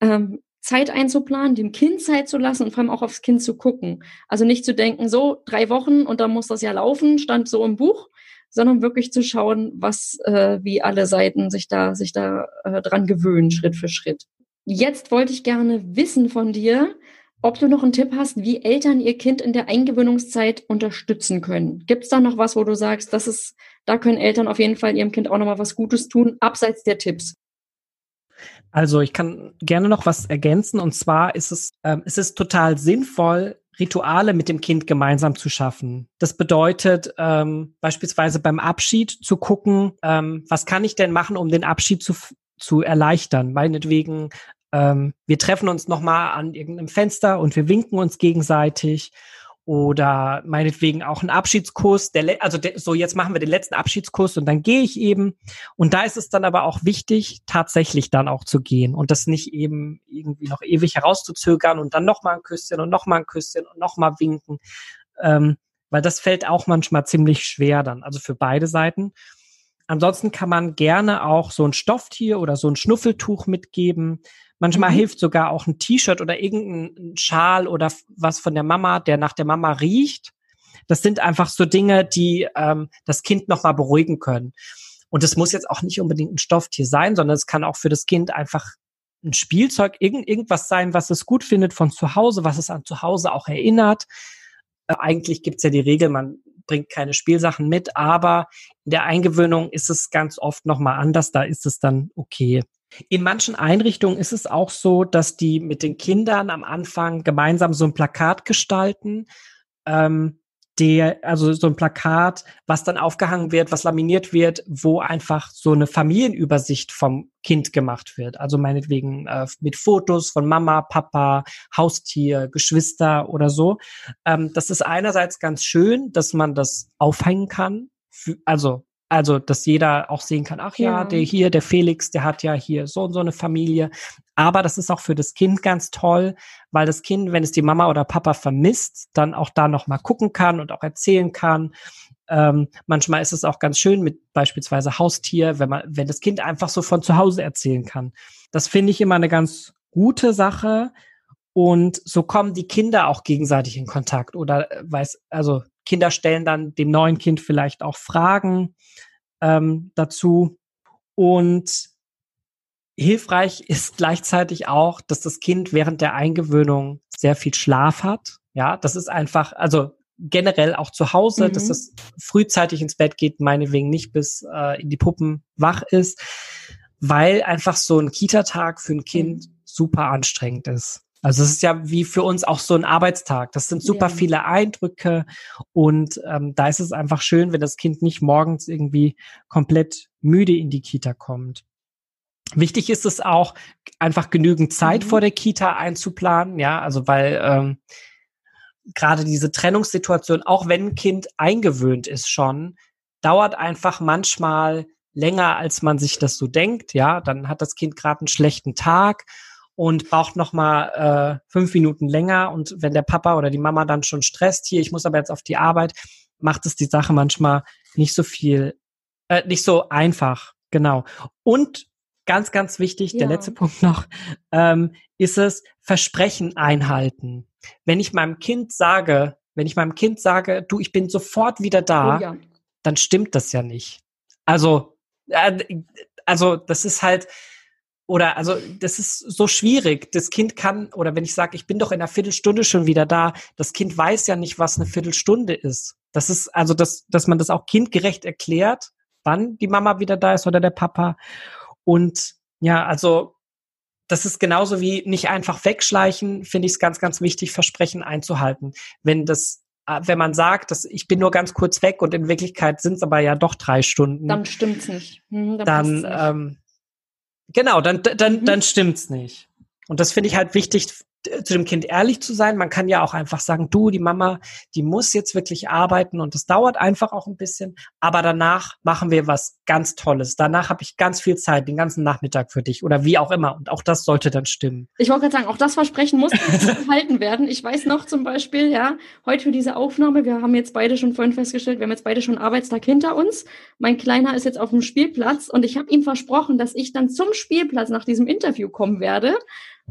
ähm, Zeit einzuplanen, dem Kind Zeit zu lassen und vor allem auch aufs Kind zu gucken. Also nicht zu denken, so drei Wochen und dann muss das ja laufen, stand so im Buch, sondern wirklich zu schauen, was, äh, wie alle Seiten sich da, sich da äh, dran gewöhnen, Schritt für Schritt. Jetzt wollte ich gerne wissen von dir, ob du noch einen Tipp hast, wie Eltern ihr Kind in der Eingewöhnungszeit unterstützen können. Gibt es da noch was, wo du sagst, das ist, da können Eltern auf jeden Fall ihrem Kind auch nochmal was Gutes tun, abseits der Tipps? Also ich kann gerne noch was ergänzen und zwar ist es, ähm, es ist total sinnvoll, Rituale mit dem Kind gemeinsam zu schaffen. Das bedeutet ähm, beispielsweise beim Abschied zu gucken, ähm, was kann ich denn machen, um den Abschied zu, zu erleichtern. Meinetwegen, ähm, wir treffen uns nochmal an irgendeinem Fenster und wir winken uns gegenseitig oder meinetwegen auch ein Abschiedskurs, der, also der, so jetzt machen wir den letzten Abschiedskurs und dann gehe ich eben. Und da ist es dann aber auch wichtig, tatsächlich dann auch zu gehen und das nicht eben irgendwie noch ewig herauszuzögern und dann nochmal ein Küsschen und nochmal ein Küsschen und nochmal winken, ähm, weil das fällt auch manchmal ziemlich schwer dann, also für beide Seiten. Ansonsten kann man gerne auch so ein Stofftier oder so ein Schnuffeltuch mitgeben. Manchmal mhm. hilft sogar auch ein T-Shirt oder irgendein Schal oder was von der Mama, der nach der Mama riecht. Das sind einfach so Dinge, die ähm, das Kind nochmal beruhigen können. Und es muss jetzt auch nicht unbedingt ein Stofftier sein, sondern es kann auch für das Kind einfach ein Spielzeug, irgend, irgendwas sein, was es gut findet von zu Hause, was es an zu Hause auch erinnert. Äh, eigentlich gibt's ja die Regel, man bringt keine Spielsachen mit, aber in der Eingewöhnung ist es ganz oft nochmal anders, da ist es dann okay. In manchen Einrichtungen ist es auch so, dass die mit den Kindern am Anfang gemeinsam so ein Plakat gestalten. Ähm, der, also so ein Plakat, was dann aufgehangen wird, was laminiert wird, wo einfach so eine Familienübersicht vom Kind gemacht wird. Also meinetwegen äh, mit Fotos von Mama, Papa, Haustier, Geschwister oder so. Ähm, das ist einerseits ganz schön, dass man das aufhängen kann. Also also dass jeder auch sehen kann, ach ja, ja, der hier, der Felix, der hat ja hier so und so eine Familie. Aber das ist auch für das Kind ganz toll, weil das Kind, wenn es die Mama oder Papa vermisst, dann auch da noch mal gucken kann und auch erzählen kann. Ähm, manchmal ist es auch ganz schön mit beispielsweise Haustier, wenn man, wenn das Kind einfach so von zu Hause erzählen kann. Das finde ich immer eine ganz gute Sache. Und so kommen die Kinder auch gegenseitig in Kontakt oder äh, weiß, also Kinder stellen dann dem neuen Kind vielleicht auch Fragen ähm, dazu. Und hilfreich [LAUGHS] ist gleichzeitig auch, dass das Kind während der Eingewöhnung sehr viel Schlaf hat. Ja, das ist einfach, also generell auch zu Hause, mhm. dass es frühzeitig ins Bett geht, meinetwegen nicht bis äh, in die Puppen wach ist, weil einfach so ein Kita-Tag für ein Kind mhm. super anstrengend ist. Also es ist ja wie für uns auch so ein Arbeitstag. Das sind super ja. viele Eindrücke und ähm, da ist es einfach schön, wenn das Kind nicht morgens irgendwie komplett müde in die Kita kommt. Wichtig ist es auch, einfach genügend Zeit mhm. vor der Kita einzuplanen, ja, also weil ähm, gerade diese Trennungssituation, auch wenn ein Kind eingewöhnt ist schon, dauert einfach manchmal länger, als man sich das so denkt, ja, dann hat das Kind gerade einen schlechten Tag und braucht noch mal äh, fünf Minuten länger. Und wenn der Papa oder die Mama dann schon stresst, hier, ich muss aber jetzt auf die Arbeit, macht es die Sache manchmal nicht so viel, äh, nicht so einfach. Genau. Und ganz, ganz wichtig, ja. der letzte Punkt noch, ähm, ist es Versprechen einhalten. Wenn ich meinem Kind sage, wenn ich meinem Kind sage, du, ich bin sofort wieder da, oh ja. dann stimmt das ja nicht. Also, äh, also das ist halt, oder also das ist so schwierig. Das Kind kann, oder wenn ich sage, ich bin doch in einer Viertelstunde schon wieder da, das Kind weiß ja nicht, was eine Viertelstunde ist. Das ist also, dass, dass man das auch kindgerecht erklärt, wann die Mama wieder da ist oder der Papa. Und ja, also das ist genauso wie nicht einfach wegschleichen, finde ich es ganz, ganz wichtig, Versprechen einzuhalten. Wenn das äh, wenn man sagt, dass ich bin nur ganz kurz weg und in Wirklichkeit sind es aber ja doch drei Stunden. Dann stimmt's nicht. Hm, dann, dann nicht. Ähm, Genau, dann, dann, mhm. dann stimmt's nicht. Und das finde ich halt wichtig, zu dem Kind ehrlich zu sein. Man kann ja auch einfach sagen, du, die Mama, die muss jetzt wirklich arbeiten und das dauert einfach auch ein bisschen. Aber danach machen wir was ganz Tolles. Danach habe ich ganz viel Zeit, den ganzen Nachmittag für dich oder wie auch immer. Und auch das sollte dann stimmen. Ich wollte gerade sagen, auch das Versprechen muss gehalten werden. Ich weiß noch zum Beispiel, ja, heute für diese Aufnahme, wir haben jetzt beide schon vorhin festgestellt, wir haben jetzt beide schon Arbeitstag hinter uns. Mein Kleiner ist jetzt auf dem Spielplatz und ich habe ihm versprochen, dass ich dann zum Spielplatz nach diesem Interview kommen werde.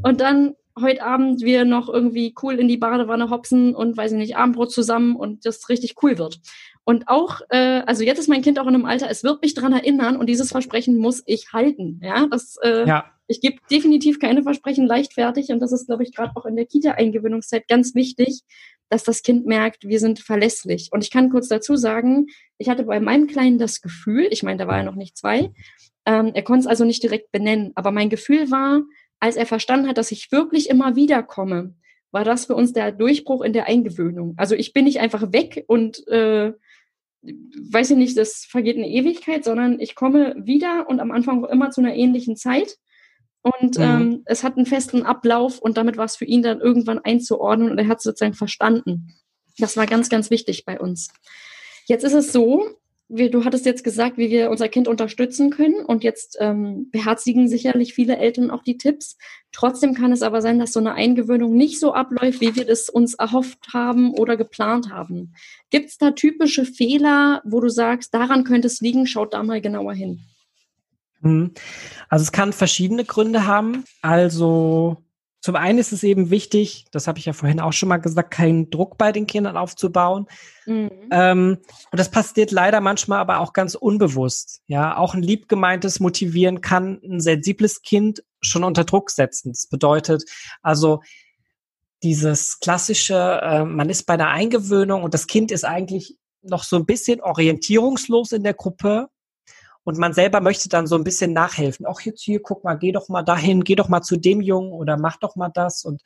Und dann heute Abend wir noch irgendwie cool in die Badewanne hopsen und weiß ich nicht, Abendbrot zusammen und das richtig cool wird. Und auch, äh, also jetzt ist mein Kind auch in einem Alter, es wird mich dran erinnern und dieses Versprechen muss ich halten. Ja, das, äh, ja. ich gebe definitiv keine Versprechen leichtfertig und das ist, glaube ich, gerade auch in der Kita-Eingewöhnungszeit ganz wichtig, dass das Kind merkt, wir sind verlässlich. Und ich kann kurz dazu sagen, ich hatte bei meinem Kleinen das Gefühl, ich meine, da war er noch nicht zwei, ähm, er konnte es also nicht direkt benennen, aber mein Gefühl war, als er verstanden hat, dass ich wirklich immer wieder komme, war das für uns der Durchbruch in der Eingewöhnung. Also ich bin nicht einfach weg und äh, weiß ich nicht, das vergeht eine Ewigkeit, sondern ich komme wieder und am Anfang immer zu einer ähnlichen Zeit. Und mhm. ähm, es hat einen festen Ablauf und damit war es für ihn dann irgendwann einzuordnen und er hat sozusagen verstanden. Das war ganz, ganz wichtig bei uns. Jetzt ist es so, wie, du hattest jetzt gesagt, wie wir unser Kind unterstützen können und jetzt ähm, beherzigen sicherlich viele Eltern auch die Tipps. Trotzdem kann es aber sein, dass so eine Eingewöhnung nicht so abläuft, wie wir das uns erhofft haben oder geplant haben. Gibt es da typische Fehler, wo du sagst, daran könnte es liegen, schaut da mal genauer hin? Hm. Also es kann verschiedene Gründe haben. Also zum einen ist es eben wichtig, das habe ich ja vorhin auch schon mal gesagt, keinen Druck bei den Kindern aufzubauen. Mhm. Ähm, und das passiert leider manchmal aber auch ganz unbewusst. Ja, auch ein liebgemeintes Motivieren kann ein sensibles Kind schon unter Druck setzen. Das bedeutet also dieses klassische, äh, man ist bei einer Eingewöhnung und das Kind ist eigentlich noch so ein bisschen orientierungslos in der Gruppe und man selber möchte dann so ein bisschen nachhelfen. Auch jetzt hier, guck mal, geh doch mal dahin, geh doch mal zu dem Jungen oder mach doch mal das. Und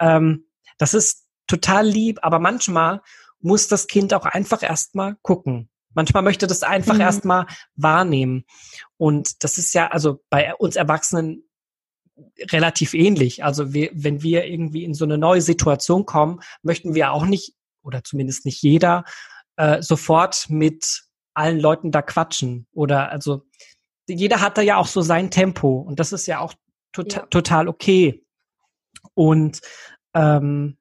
ähm, das ist total lieb, aber manchmal muss das Kind auch einfach erstmal gucken. Manchmal möchte das einfach mhm. erstmal wahrnehmen. Und das ist ja also bei uns Erwachsenen relativ ähnlich. Also wir, wenn wir irgendwie in so eine neue Situation kommen, möchten wir auch nicht, oder zumindest nicht jeder, äh, sofort mit allen Leuten da quatschen. Oder also jeder hat da ja auch so sein Tempo und das ist ja auch tota ja. total okay. Und ähm,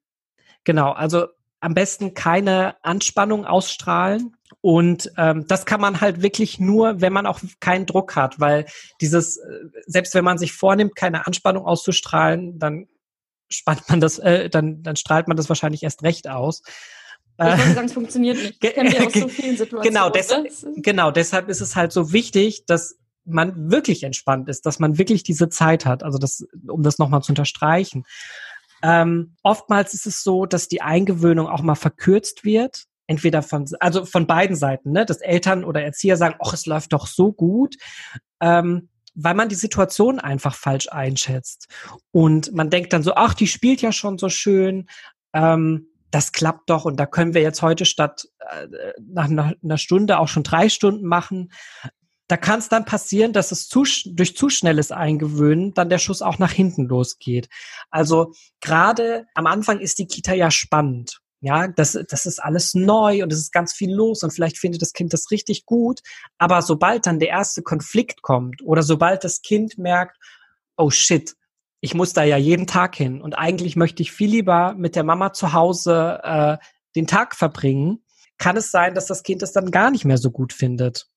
genau, also am besten keine Anspannung ausstrahlen. Und ähm, das kann man halt wirklich nur, wenn man auch keinen Druck hat, weil dieses, äh, selbst wenn man sich vornimmt, keine Anspannung auszustrahlen, dann spannt man das, äh, dann, dann strahlt man das wahrscheinlich erst recht aus. Ich würde sagen, es funktioniert nicht. Ich kenne [LAUGHS] aus so vielen Situationen. Genau, deshalb, genau, deshalb ist es halt so wichtig, dass man wirklich entspannt ist, dass man wirklich diese Zeit hat. Also das, um das nochmal zu unterstreichen. Ähm, oftmals ist es so, dass die Eingewöhnung auch mal verkürzt wird. Entweder von, also von beiden Seiten, ne? dass Eltern oder Erzieher sagen, ach, es läuft doch so gut. Ähm, weil man die Situation einfach falsch einschätzt. Und man denkt dann so, ach, die spielt ja schon so schön. Ähm, das klappt doch und da können wir jetzt heute statt äh, nach einer, Stunde auch schon drei Stunden machen da kann es dann passieren, dass es zu, durch zu schnelles Eingewöhnen dann der Schuss auch nach hinten losgeht. Also gerade am Anfang ist die Kita ja spannend. Ja, das, das ist alles neu und es ist ganz viel los und vielleicht findet das Kind das richtig gut. Aber sobald dann der erste Konflikt kommt oder sobald das Kind merkt, oh shit, ich muss da ja jeden Tag hin und eigentlich möchte ich viel lieber mit der Mama zu Hause äh, den Tag verbringen, kann es sein, dass das Kind es dann gar nicht mehr so gut findet.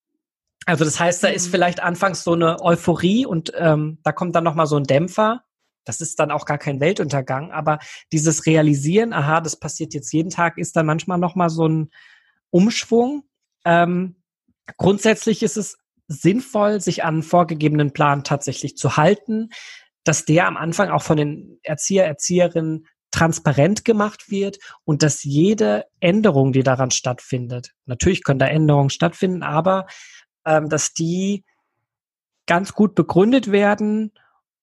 Also das heißt, da ist mhm. vielleicht anfangs so eine Euphorie und ähm, da kommt dann nochmal so ein Dämpfer. Das ist dann auch gar kein Weltuntergang, aber dieses Realisieren, aha, das passiert jetzt jeden Tag, ist dann manchmal nochmal so ein Umschwung. Ähm, grundsätzlich ist es sinnvoll, sich an einen vorgegebenen Plan tatsächlich zu halten, dass der am Anfang auch von den Erzieher, Erzieherinnen transparent gemacht wird und dass jede Änderung, die daran stattfindet, natürlich können da Änderungen stattfinden, aber ähm, dass die ganz gut begründet werden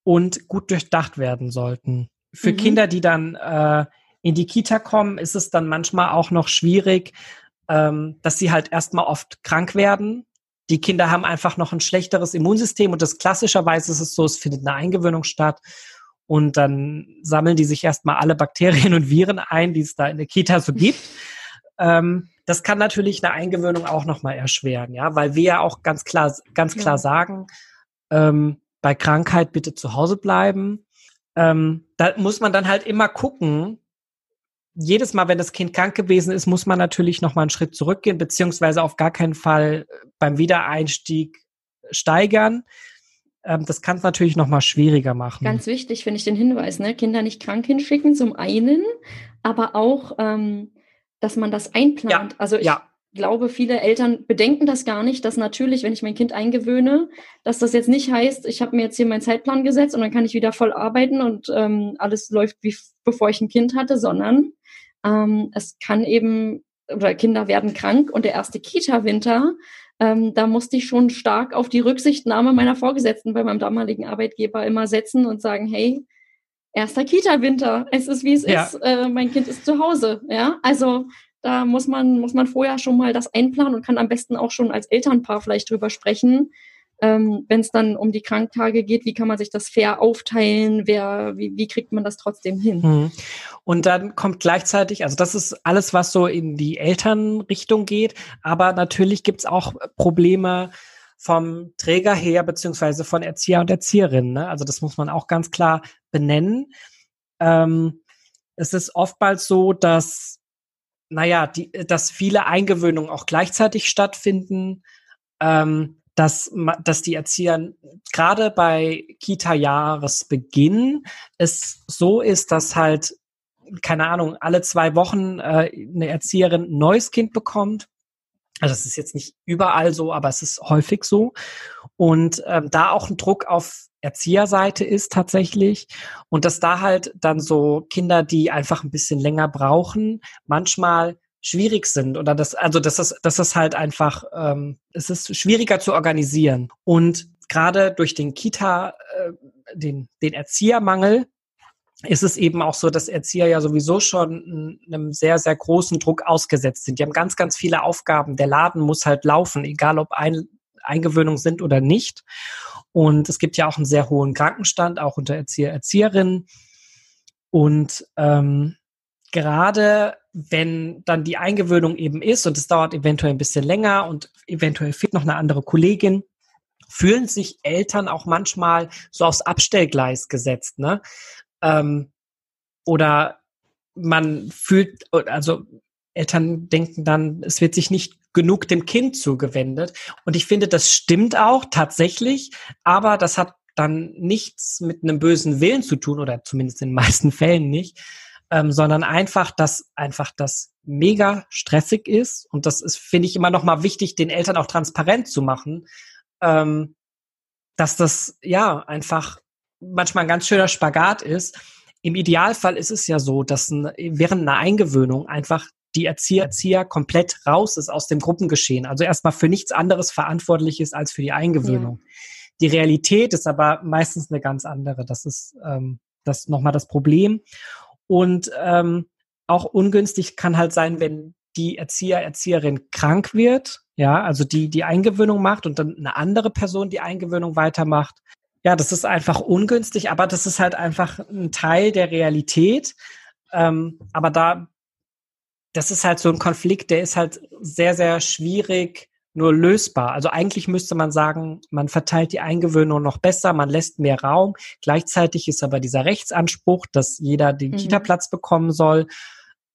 und gut durchdacht werden sollten. Für mhm. Kinder, die dann äh, in die Kita kommen, ist es dann manchmal auch noch schwierig, ähm, dass sie halt erstmal oft krank werden. Die Kinder haben einfach noch ein schlechteres Immunsystem und das klassischerweise ist es so, es findet eine Eingewöhnung statt und dann sammeln die sich erstmal alle Bakterien und Viren ein, die es da in der Kita so gibt. Ähm, das kann natürlich eine Eingewöhnung auch nochmal erschweren, ja, weil wir ja auch ganz klar, ganz klar ja. sagen, ähm, bei Krankheit bitte zu Hause bleiben. Ähm, da muss man dann halt immer gucken, jedes Mal, wenn das Kind krank gewesen ist, muss man natürlich nochmal einen Schritt zurückgehen, beziehungsweise auf gar keinen Fall beim Wiedereinstieg steigern. Ähm, das kann es natürlich nochmal schwieriger machen. Ganz wichtig finde ich den Hinweis, ne? Kinder nicht krank hinschicken, zum einen, aber auch ähm, dass man das einplant. Ja, also ich ja. glaube, viele Eltern bedenken das gar nicht, dass natürlich, wenn ich mein Kind eingewöhne, dass das jetzt nicht heißt, ich habe mir jetzt hier meinen Zeitplan gesetzt und dann kann ich wieder voll arbeiten und ähm, alles läuft wie bevor ich ein Kind hatte, sondern ähm, es kann eben oder Kinder werden krank und der erste Kita-Winter, ähm, da musste ich schon stark auf die Rücksichtnahme meiner Vorgesetzten bei meinem damaligen Arbeitgeber immer setzen und sagen, hey, erster Kita-Winter. Es ist, wie es ja. ist. Äh, mein Kind ist zu Hause. Ja, also da muss man, muss man vorher schon mal das einplanen und kann am besten auch schon als Elternpaar vielleicht drüber sprechen. Ähm, Wenn es dann um die Kranktage geht, wie kann man sich das fair aufteilen? Wer, wie, wie kriegt man das trotzdem hin? Mhm. Und dann kommt gleichzeitig, also das ist alles, was so in die Elternrichtung geht, aber natürlich gibt's auch Probleme, vom Träger her, beziehungsweise von Erzieher und Erzieherinnen. Ne? Also das muss man auch ganz klar benennen. Ähm, es ist oftmals so, dass, naja, die, dass viele Eingewöhnungen auch gleichzeitig stattfinden, ähm, dass, dass die Erzieher gerade bei Kita-Jahresbeginn es so ist, dass halt, keine Ahnung, alle zwei Wochen äh, eine Erzieherin ein neues Kind bekommt also es ist jetzt nicht überall so, aber es ist häufig so. Und ähm, da auch ein Druck auf Erzieherseite ist tatsächlich. Und dass da halt dann so Kinder, die einfach ein bisschen länger brauchen, manchmal schwierig sind oder das, also das ist, das ist halt einfach, ähm, es ist schwieriger zu organisieren. Und gerade durch den Kita, äh, den, den Erziehermangel, ist es eben auch so, dass Erzieher ja sowieso schon einem sehr, sehr großen Druck ausgesetzt sind. Die haben ganz, ganz viele Aufgaben. Der Laden muss halt laufen, egal ob ein, Eingewöhnung sind oder nicht. Und es gibt ja auch einen sehr hohen Krankenstand, auch unter Erzieher, Erzieherinnen. Und ähm, gerade wenn dann die Eingewöhnung eben ist und es dauert eventuell ein bisschen länger und eventuell fehlt noch eine andere Kollegin, fühlen sich Eltern auch manchmal so aufs Abstellgleis gesetzt, ne? Ähm, oder man fühlt, also Eltern denken dann, es wird sich nicht genug dem Kind zugewendet. Und ich finde, das stimmt auch tatsächlich, aber das hat dann nichts mit einem bösen Willen zu tun oder zumindest in den meisten Fällen nicht, ähm, sondern einfach, dass einfach das mega stressig ist und das ist, finde ich, immer noch mal wichtig, den Eltern auch transparent zu machen, ähm, dass das ja einfach manchmal ein ganz schöner Spagat ist. Im Idealfall ist es ja so, dass ein, während einer Eingewöhnung einfach die Erzieher, Erzieher komplett raus ist aus dem Gruppengeschehen. Also erstmal für nichts anderes verantwortlich ist als für die Eingewöhnung. Ja. Die Realität ist aber meistens eine ganz andere. Das ist ähm, das nochmal das Problem. Und ähm, auch ungünstig kann halt sein, wenn die Erzieher, Erzieherin krank wird, ja, also die die Eingewöhnung macht und dann eine andere Person die Eingewöhnung weitermacht. Ja, das ist einfach ungünstig, aber das ist halt einfach ein Teil der Realität. Ähm, aber da, das ist halt so ein Konflikt, der ist halt sehr, sehr schwierig nur lösbar. Also eigentlich müsste man sagen, man verteilt die Eingewöhnung noch besser, man lässt mehr Raum. Gleichzeitig ist aber dieser Rechtsanspruch, dass jeder den mhm. Kita-Platz bekommen soll.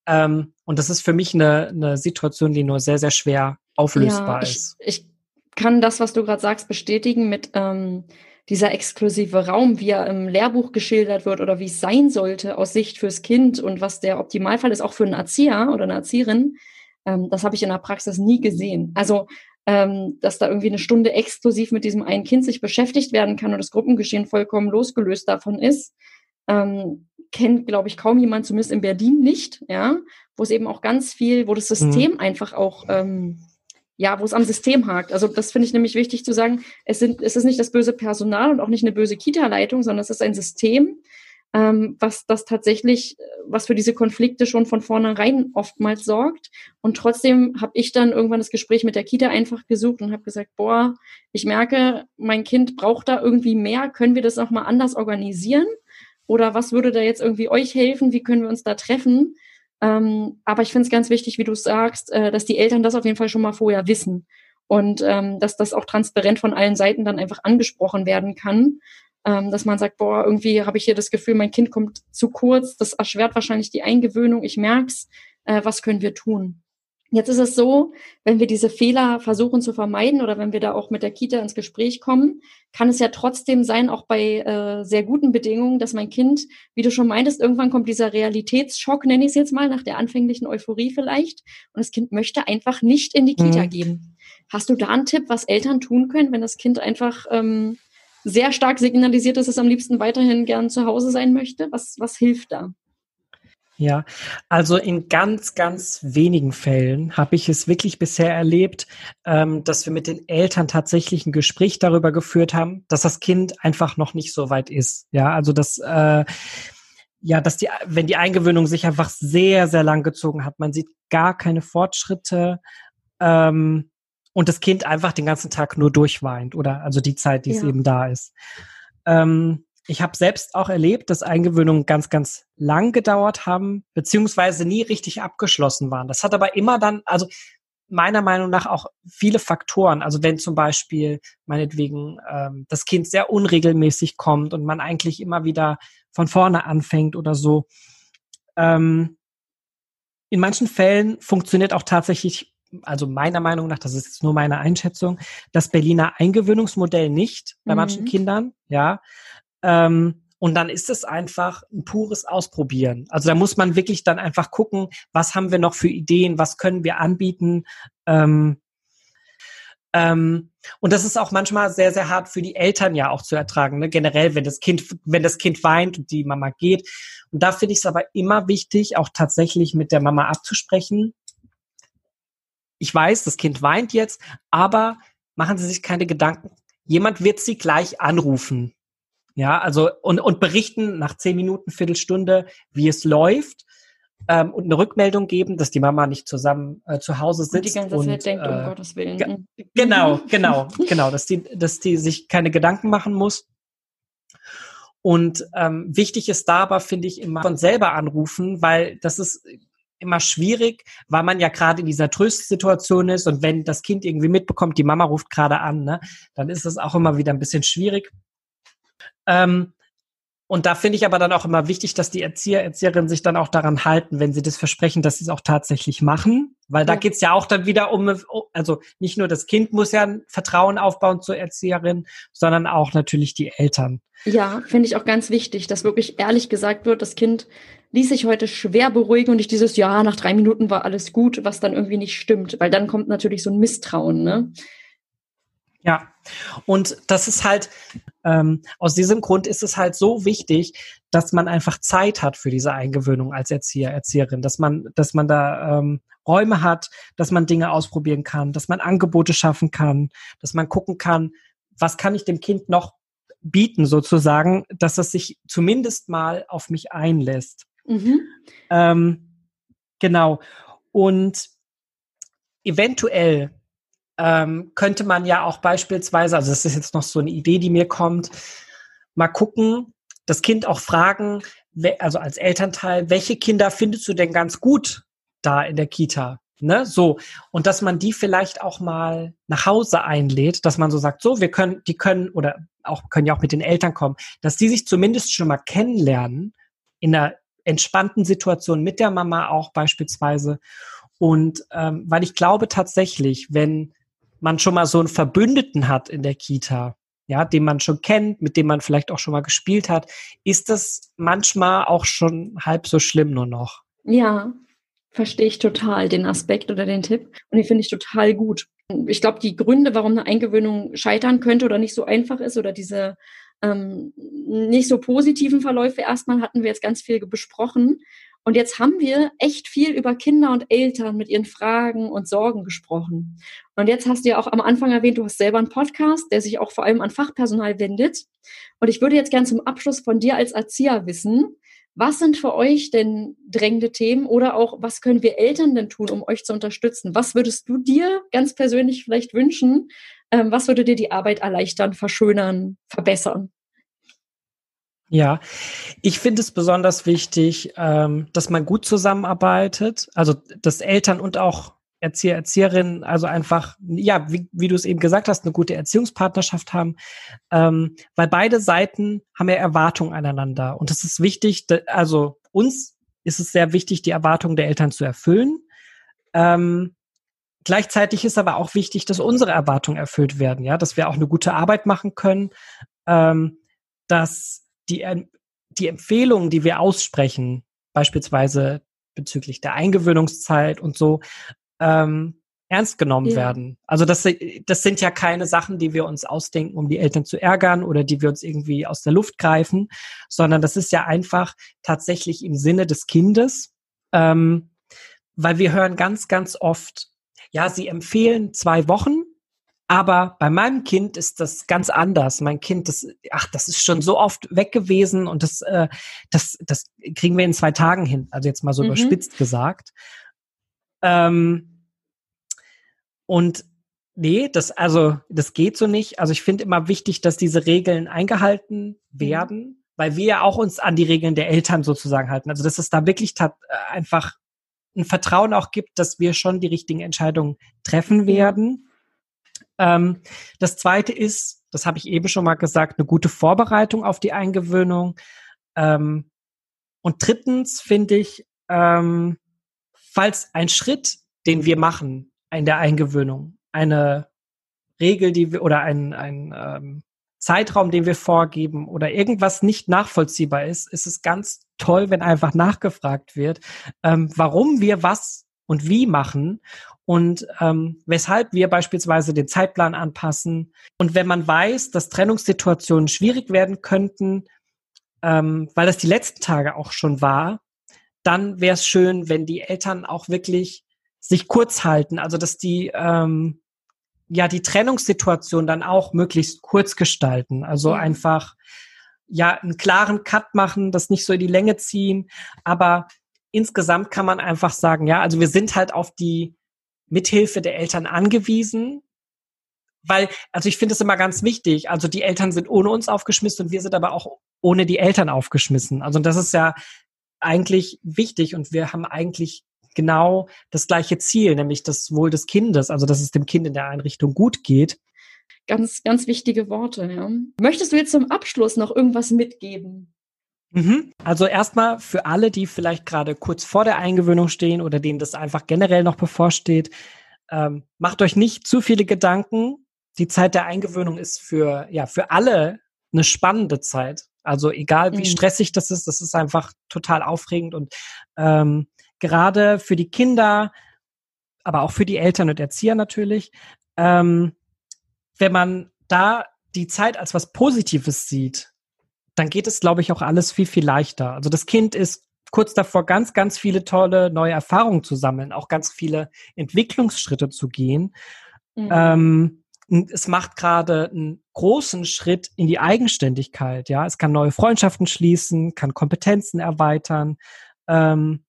Ähm, und das ist für mich eine, eine Situation, die nur sehr, sehr schwer auflösbar ja, ich, ist. Ich kann das, was du gerade sagst, bestätigen mit ähm, dieser exklusive Raum, wie er im Lehrbuch geschildert wird oder wie es sein sollte aus Sicht fürs Kind und was der Optimalfall ist, auch für einen Erzieher oder eine Erzieherin. Ähm, das habe ich in der Praxis nie gesehen. Also ähm, dass da irgendwie eine Stunde exklusiv mit diesem einen Kind sich beschäftigt werden kann und das Gruppengeschehen vollkommen losgelöst davon ist, ähm, kennt, glaube ich, kaum jemand, zumindest in Berlin nicht, ja, wo es eben auch ganz viel, wo das System mhm. einfach auch, ähm, ja, wo es am System hakt. Also das finde ich nämlich wichtig zu sagen, es, sind, es ist nicht das böse Personal und auch nicht eine böse Kita-Leitung, sondern es ist ein System, ähm, was das tatsächlich, was für diese Konflikte schon von vornherein oftmals sorgt. Und trotzdem habe ich dann irgendwann das Gespräch mit der Kita einfach gesucht und habe gesagt, boah, ich merke, mein Kind braucht da irgendwie mehr. Können wir das auch mal anders organisieren? Oder was würde da jetzt irgendwie euch helfen? Wie können wir uns da treffen? Ähm, aber ich finde es ganz wichtig, wie du sagst, äh, dass die Eltern das auf jeden Fall schon mal vorher wissen und ähm, dass das auch transparent von allen Seiten dann einfach angesprochen werden kann ähm, dass man sagt, boah, irgendwie habe ich hier das Gefühl, mein Kind kommt zu kurz, das erschwert wahrscheinlich die Eingewöhnung, ich merk's, äh, was können wir tun? Jetzt ist es so, wenn wir diese Fehler versuchen zu vermeiden oder wenn wir da auch mit der Kita ins Gespräch kommen, kann es ja trotzdem sein, auch bei äh, sehr guten Bedingungen, dass mein Kind, wie du schon meintest, irgendwann kommt dieser Realitätsschock, nenne ich es jetzt mal, nach der anfänglichen Euphorie vielleicht. Und das Kind möchte einfach nicht in die Kita mhm. gehen. Hast du da einen Tipp, was Eltern tun können, wenn das Kind einfach ähm, sehr stark signalisiert, dass es am liebsten weiterhin gern zu Hause sein möchte? Was, was hilft da? Ja, also in ganz, ganz wenigen Fällen habe ich es wirklich bisher erlebt, ähm, dass wir mit den Eltern tatsächlich ein Gespräch darüber geführt haben, dass das Kind einfach noch nicht so weit ist. Ja, also dass äh, ja, dass die, wenn die Eingewöhnung sich einfach sehr, sehr lang gezogen hat, man sieht gar keine Fortschritte. Ähm, und das Kind einfach den ganzen Tag nur durchweint oder also die Zeit, die ja. es eben da ist. Ähm, ich habe selbst auch erlebt, dass Eingewöhnungen ganz, ganz lang gedauert haben, beziehungsweise nie richtig abgeschlossen waren. Das hat aber immer dann, also meiner Meinung nach auch viele Faktoren. Also wenn zum Beispiel meinetwegen ähm, das Kind sehr unregelmäßig kommt und man eigentlich immer wieder von vorne anfängt oder so. Ähm, in manchen Fällen funktioniert auch tatsächlich also meiner Meinung nach, das ist jetzt nur meine Einschätzung, das Berliner Eingewöhnungsmodell nicht bei mhm. manchen Kindern, ja. Ähm, und dann ist es einfach ein pures Ausprobieren. Also da muss man wirklich dann einfach gucken, was haben wir noch für Ideen, was können wir anbieten. Ähm, ähm, und das ist auch manchmal sehr, sehr hart für die Eltern ja auch zu ertragen. Ne? Generell, wenn das Kind, wenn das Kind weint und die Mama geht. Und da finde ich es aber immer wichtig, auch tatsächlich mit der Mama abzusprechen ich weiß, das Kind weint jetzt, aber machen Sie sich keine Gedanken. Jemand wird Sie gleich anrufen. Ja, also und, und berichten nach zehn Minuten, Viertelstunde, wie es läuft ähm, und eine Rückmeldung geben, dass die Mama nicht zusammen äh, zu Hause sitzt. Und die ganze und, Zeit denkt, äh, um Gottes Willen. Genau, [LAUGHS] genau, genau, dass die, dass die sich keine Gedanken machen muss. Und ähm, wichtig ist da aber, finde ich, immer von selber anrufen, weil das ist immer schwierig, weil man ja gerade in dieser Tröstsituation ist und wenn das Kind irgendwie mitbekommt, die Mama ruft gerade an, ne, dann ist es auch immer wieder ein bisschen schwierig. Ähm, und da finde ich aber dann auch immer wichtig, dass die Erzieher, Erzieherinnen sich dann auch daran halten, wenn sie das versprechen, dass sie es auch tatsächlich machen. Weil da ja. geht's ja auch dann wieder um, also nicht nur das Kind muss ja ein Vertrauen aufbauen zur Erzieherin, sondern auch natürlich die Eltern. Ja, finde ich auch ganz wichtig, dass wirklich ehrlich gesagt wird, das Kind ließ sich heute schwer beruhigen und nicht dieses, ja, nach drei Minuten war alles gut, was dann irgendwie nicht stimmt, weil dann kommt natürlich so ein Misstrauen, ne? Ja, und das ist halt, ähm, aus diesem Grund ist es halt so wichtig, dass man einfach Zeit hat für diese Eingewöhnung als Erzieher, Erzieherin, dass man, dass man da ähm, Räume hat, dass man Dinge ausprobieren kann, dass man Angebote schaffen kann, dass man gucken kann, was kann ich dem Kind noch bieten sozusagen, dass es sich zumindest mal auf mich einlässt. Mhm. Ähm, genau. Und eventuell ähm, könnte man ja auch beispielsweise, also das ist jetzt noch so eine Idee, die mir kommt, mal gucken, das Kind auch fragen, also als Elternteil, welche Kinder findest du denn ganz gut da in der Kita? Ne, so. Und dass man die vielleicht auch mal nach Hause einlädt, dass man so sagt, so, wir können, die können, oder auch, können ja auch mit den Eltern kommen, dass die sich zumindest schon mal kennenlernen, in einer entspannten Situation mit der Mama auch beispielsweise. Und ähm, weil ich glaube tatsächlich, wenn man schon mal so einen Verbündeten hat in der Kita, ja, den man schon kennt, mit dem man vielleicht auch schon mal gespielt hat, ist das manchmal auch schon halb so schlimm nur noch. Ja, verstehe ich total den Aspekt oder den Tipp und den finde ich total gut. Ich glaube, die Gründe, warum eine Eingewöhnung scheitern könnte oder nicht so einfach ist oder diese ähm, nicht so positiven Verläufe erstmal hatten wir jetzt ganz viel besprochen. Und jetzt haben wir echt viel über Kinder und Eltern mit ihren Fragen und Sorgen gesprochen. Und jetzt hast du ja auch am Anfang erwähnt, du hast selber einen Podcast, der sich auch vor allem an Fachpersonal wendet. Und ich würde jetzt gern zum Abschluss von dir als Erzieher wissen, was sind für euch denn drängende Themen oder auch, was können wir Eltern denn tun, um euch zu unterstützen? Was würdest du dir ganz persönlich vielleicht wünschen? Ähm, was würde dir die Arbeit erleichtern, verschönern, verbessern? Ja, ich finde es besonders wichtig, ähm, dass man gut zusammenarbeitet, also dass Eltern und auch Erzieher, Erzieherinnen, also einfach, ja, wie, wie du es eben gesagt hast, eine gute Erziehungspartnerschaft haben, ähm, weil beide Seiten haben ja Erwartungen aneinander. Und es ist wichtig, also uns ist es sehr wichtig, die Erwartungen der Eltern zu erfüllen. Ähm, gleichzeitig ist aber auch wichtig, dass unsere Erwartungen erfüllt werden, ja, dass wir auch eine gute Arbeit machen können, ähm, dass die, die Empfehlungen, die wir aussprechen, beispielsweise bezüglich der Eingewöhnungszeit und so, ähm, ernst genommen ja. werden. Also das, das sind ja keine Sachen, die wir uns ausdenken, um die Eltern zu ärgern oder die wir uns irgendwie aus der Luft greifen, sondern das ist ja einfach tatsächlich im Sinne des Kindes, ähm, weil wir hören ganz, ganz oft, ja, sie empfehlen zwei Wochen aber bei meinem Kind ist das ganz anders. Mein Kind, das, ach, das ist schon so oft weg gewesen und das, äh, das, das kriegen wir in zwei Tagen hin. Also jetzt mal so mhm. überspitzt gesagt. Ähm, und nee, das, also, das geht so nicht. Also ich finde immer wichtig, dass diese Regeln eingehalten mhm. werden, weil wir ja auch uns an die Regeln der Eltern sozusagen halten. Also dass es da wirklich äh, einfach ein Vertrauen auch gibt, dass wir schon die richtigen Entscheidungen treffen werden. Ähm, das zweite ist, das habe ich eben schon mal gesagt, eine gute Vorbereitung auf die Eingewöhnung. Ähm, und drittens finde ich, ähm, falls ein Schritt, den wir machen in der Eingewöhnung, eine Regel, die wir oder ein, ein ähm, Zeitraum, den wir vorgeben oder irgendwas nicht nachvollziehbar ist, ist es ganz toll, wenn einfach nachgefragt wird, ähm, warum wir was und wie machen und ähm, weshalb wir beispielsweise den Zeitplan anpassen. Und wenn man weiß, dass Trennungssituationen schwierig werden könnten, ähm, weil das die letzten Tage auch schon war, dann wäre es schön, wenn die Eltern auch wirklich sich kurz halten, also dass die ähm, ja die Trennungssituation dann auch möglichst kurz gestalten, also mhm. einfach ja einen klaren Cut machen, das nicht so in die Länge ziehen, aber insgesamt kann man einfach sagen, ja, also wir sind halt auf die Mithilfe der Eltern angewiesen, weil, also ich finde es immer ganz wichtig, also die Eltern sind ohne uns aufgeschmissen und wir sind aber auch ohne die Eltern aufgeschmissen. Also das ist ja eigentlich wichtig und wir haben eigentlich genau das gleiche Ziel, nämlich das Wohl des Kindes, also dass es dem Kind in der Einrichtung gut geht. Ganz, ganz wichtige Worte. Ja. Möchtest du jetzt zum Abschluss noch irgendwas mitgeben? Mhm. Also erstmal für alle, die vielleicht gerade kurz vor der Eingewöhnung stehen oder denen das einfach generell noch bevorsteht, ähm, macht euch nicht zu viele Gedanken. Die Zeit der Eingewöhnung ist für, ja, für alle eine spannende Zeit. Also egal wie mhm. stressig das ist, das ist einfach total aufregend und ähm, gerade für die Kinder, aber auch für die Eltern und Erzieher natürlich, ähm, wenn man da die Zeit als was Positives sieht, dann geht es, glaube ich, auch alles viel, viel leichter. Also das Kind ist kurz davor, ganz, ganz viele tolle neue Erfahrungen zu sammeln, auch ganz viele Entwicklungsschritte zu gehen. Mhm. Ähm, es macht gerade einen großen Schritt in die Eigenständigkeit. Ja, es kann neue Freundschaften schließen, kann Kompetenzen erweitern. Ähm,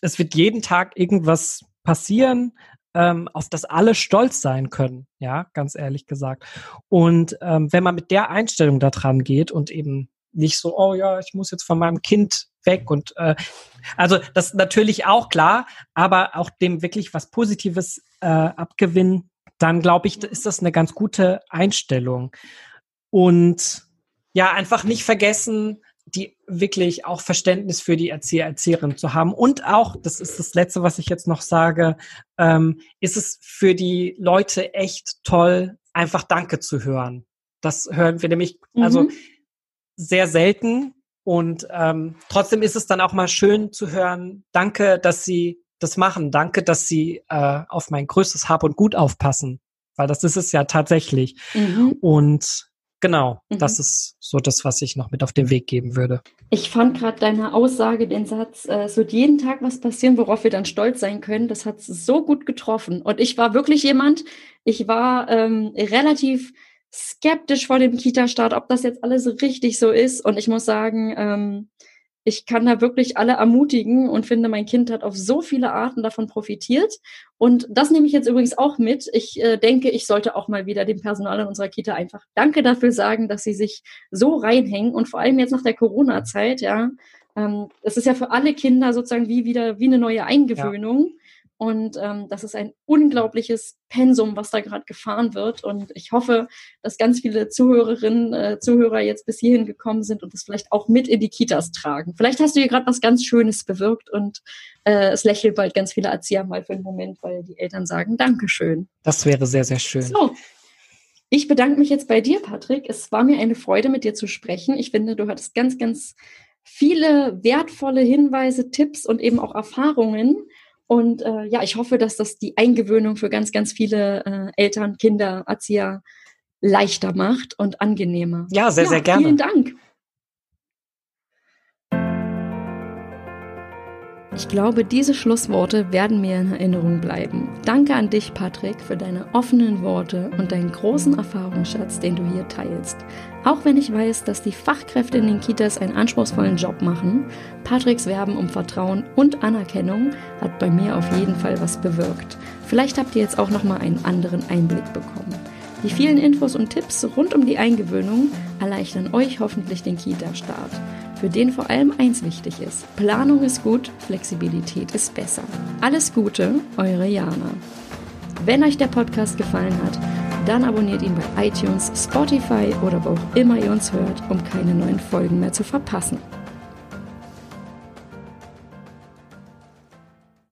es wird jeden Tag irgendwas passieren, ähm, auf das alle stolz sein können. Ja, ganz ehrlich gesagt. Und ähm, wenn man mit der Einstellung da dran geht und eben nicht so, oh ja, ich muss jetzt von meinem Kind weg und äh, also das natürlich auch klar, aber auch dem wirklich was Positives äh, abgewinnen, dann glaube ich, ist das eine ganz gute Einstellung. Und ja, einfach nicht vergessen, die wirklich auch Verständnis für die Erzieher, Erzieherin zu haben. Und auch, das ist das Letzte, was ich jetzt noch sage, ähm, ist es für die Leute echt toll, einfach Danke zu hören. Das hören wir nämlich, also mhm. also sehr selten. Und ähm, trotzdem ist es dann auch mal schön zu hören, danke, dass Sie das machen. Danke, dass Sie äh, auf mein größtes Hab und Gut aufpassen. Weil das ist es ja tatsächlich. Mhm. Und genau, mhm. das ist so das, was ich noch mit auf den Weg geben würde. Ich fand gerade deine Aussage, den Satz, äh, es wird jeden Tag was passieren, worauf wir dann stolz sein können, das hat so gut getroffen. Und ich war wirklich jemand, ich war ähm, relativ skeptisch vor dem Kita-Start, ob das jetzt alles richtig so ist. Und ich muss sagen, ähm, ich kann da wirklich alle ermutigen und finde, mein Kind hat auf so viele Arten davon profitiert. Und das nehme ich jetzt übrigens auch mit. Ich äh, denke, ich sollte auch mal wieder dem Personal in unserer Kita einfach Danke dafür sagen, dass sie sich so reinhängen und vor allem jetzt nach der Corona-Zeit, ja. Ähm, das ist ja für alle Kinder sozusagen wie wieder wie eine neue Eingewöhnung. Ja. Und ähm, das ist ein unglaubliches Pensum, was da gerade gefahren wird. Und ich hoffe, dass ganz viele Zuhörerinnen, äh, Zuhörer jetzt bis hierhin gekommen sind und das vielleicht auch mit in die Kitas tragen. Vielleicht hast du hier gerade was ganz Schönes bewirkt und äh, es lächeln bald ganz viele Erzieher mal für einen Moment, weil die Eltern sagen Dankeschön. Das wäre sehr, sehr schön. So. Ich bedanke mich jetzt bei dir, Patrick. Es war mir eine Freude, mit dir zu sprechen. Ich finde, du hattest ganz, ganz viele wertvolle Hinweise, Tipps und eben auch Erfahrungen und äh, ja, ich hoffe, dass das die Eingewöhnung für ganz, ganz viele äh, Eltern, Kinder, Erzieher leichter macht und angenehmer. Ja, sehr, ja, sehr gerne. Vielen Dank. Ich glaube, diese Schlussworte werden mir in Erinnerung bleiben. Danke an dich, Patrick, für deine offenen Worte und deinen großen Erfahrungsschatz, den du hier teilst. Auch wenn ich weiß, dass die Fachkräfte in den Kitas einen anspruchsvollen Job machen, Patricks Werben um Vertrauen und Anerkennung hat bei mir auf jeden Fall was bewirkt. Vielleicht habt ihr jetzt auch noch mal einen anderen Einblick bekommen. Die vielen Infos und Tipps rund um die Eingewöhnung erleichtern euch hoffentlich den Kita-Start für den vor allem eins wichtig ist. Planung ist gut, Flexibilität ist besser. Alles Gute, eure Jana. Wenn euch der Podcast gefallen hat, dann abonniert ihn bei iTunes, Spotify oder wo auch immer ihr uns hört, um keine neuen Folgen mehr zu verpassen.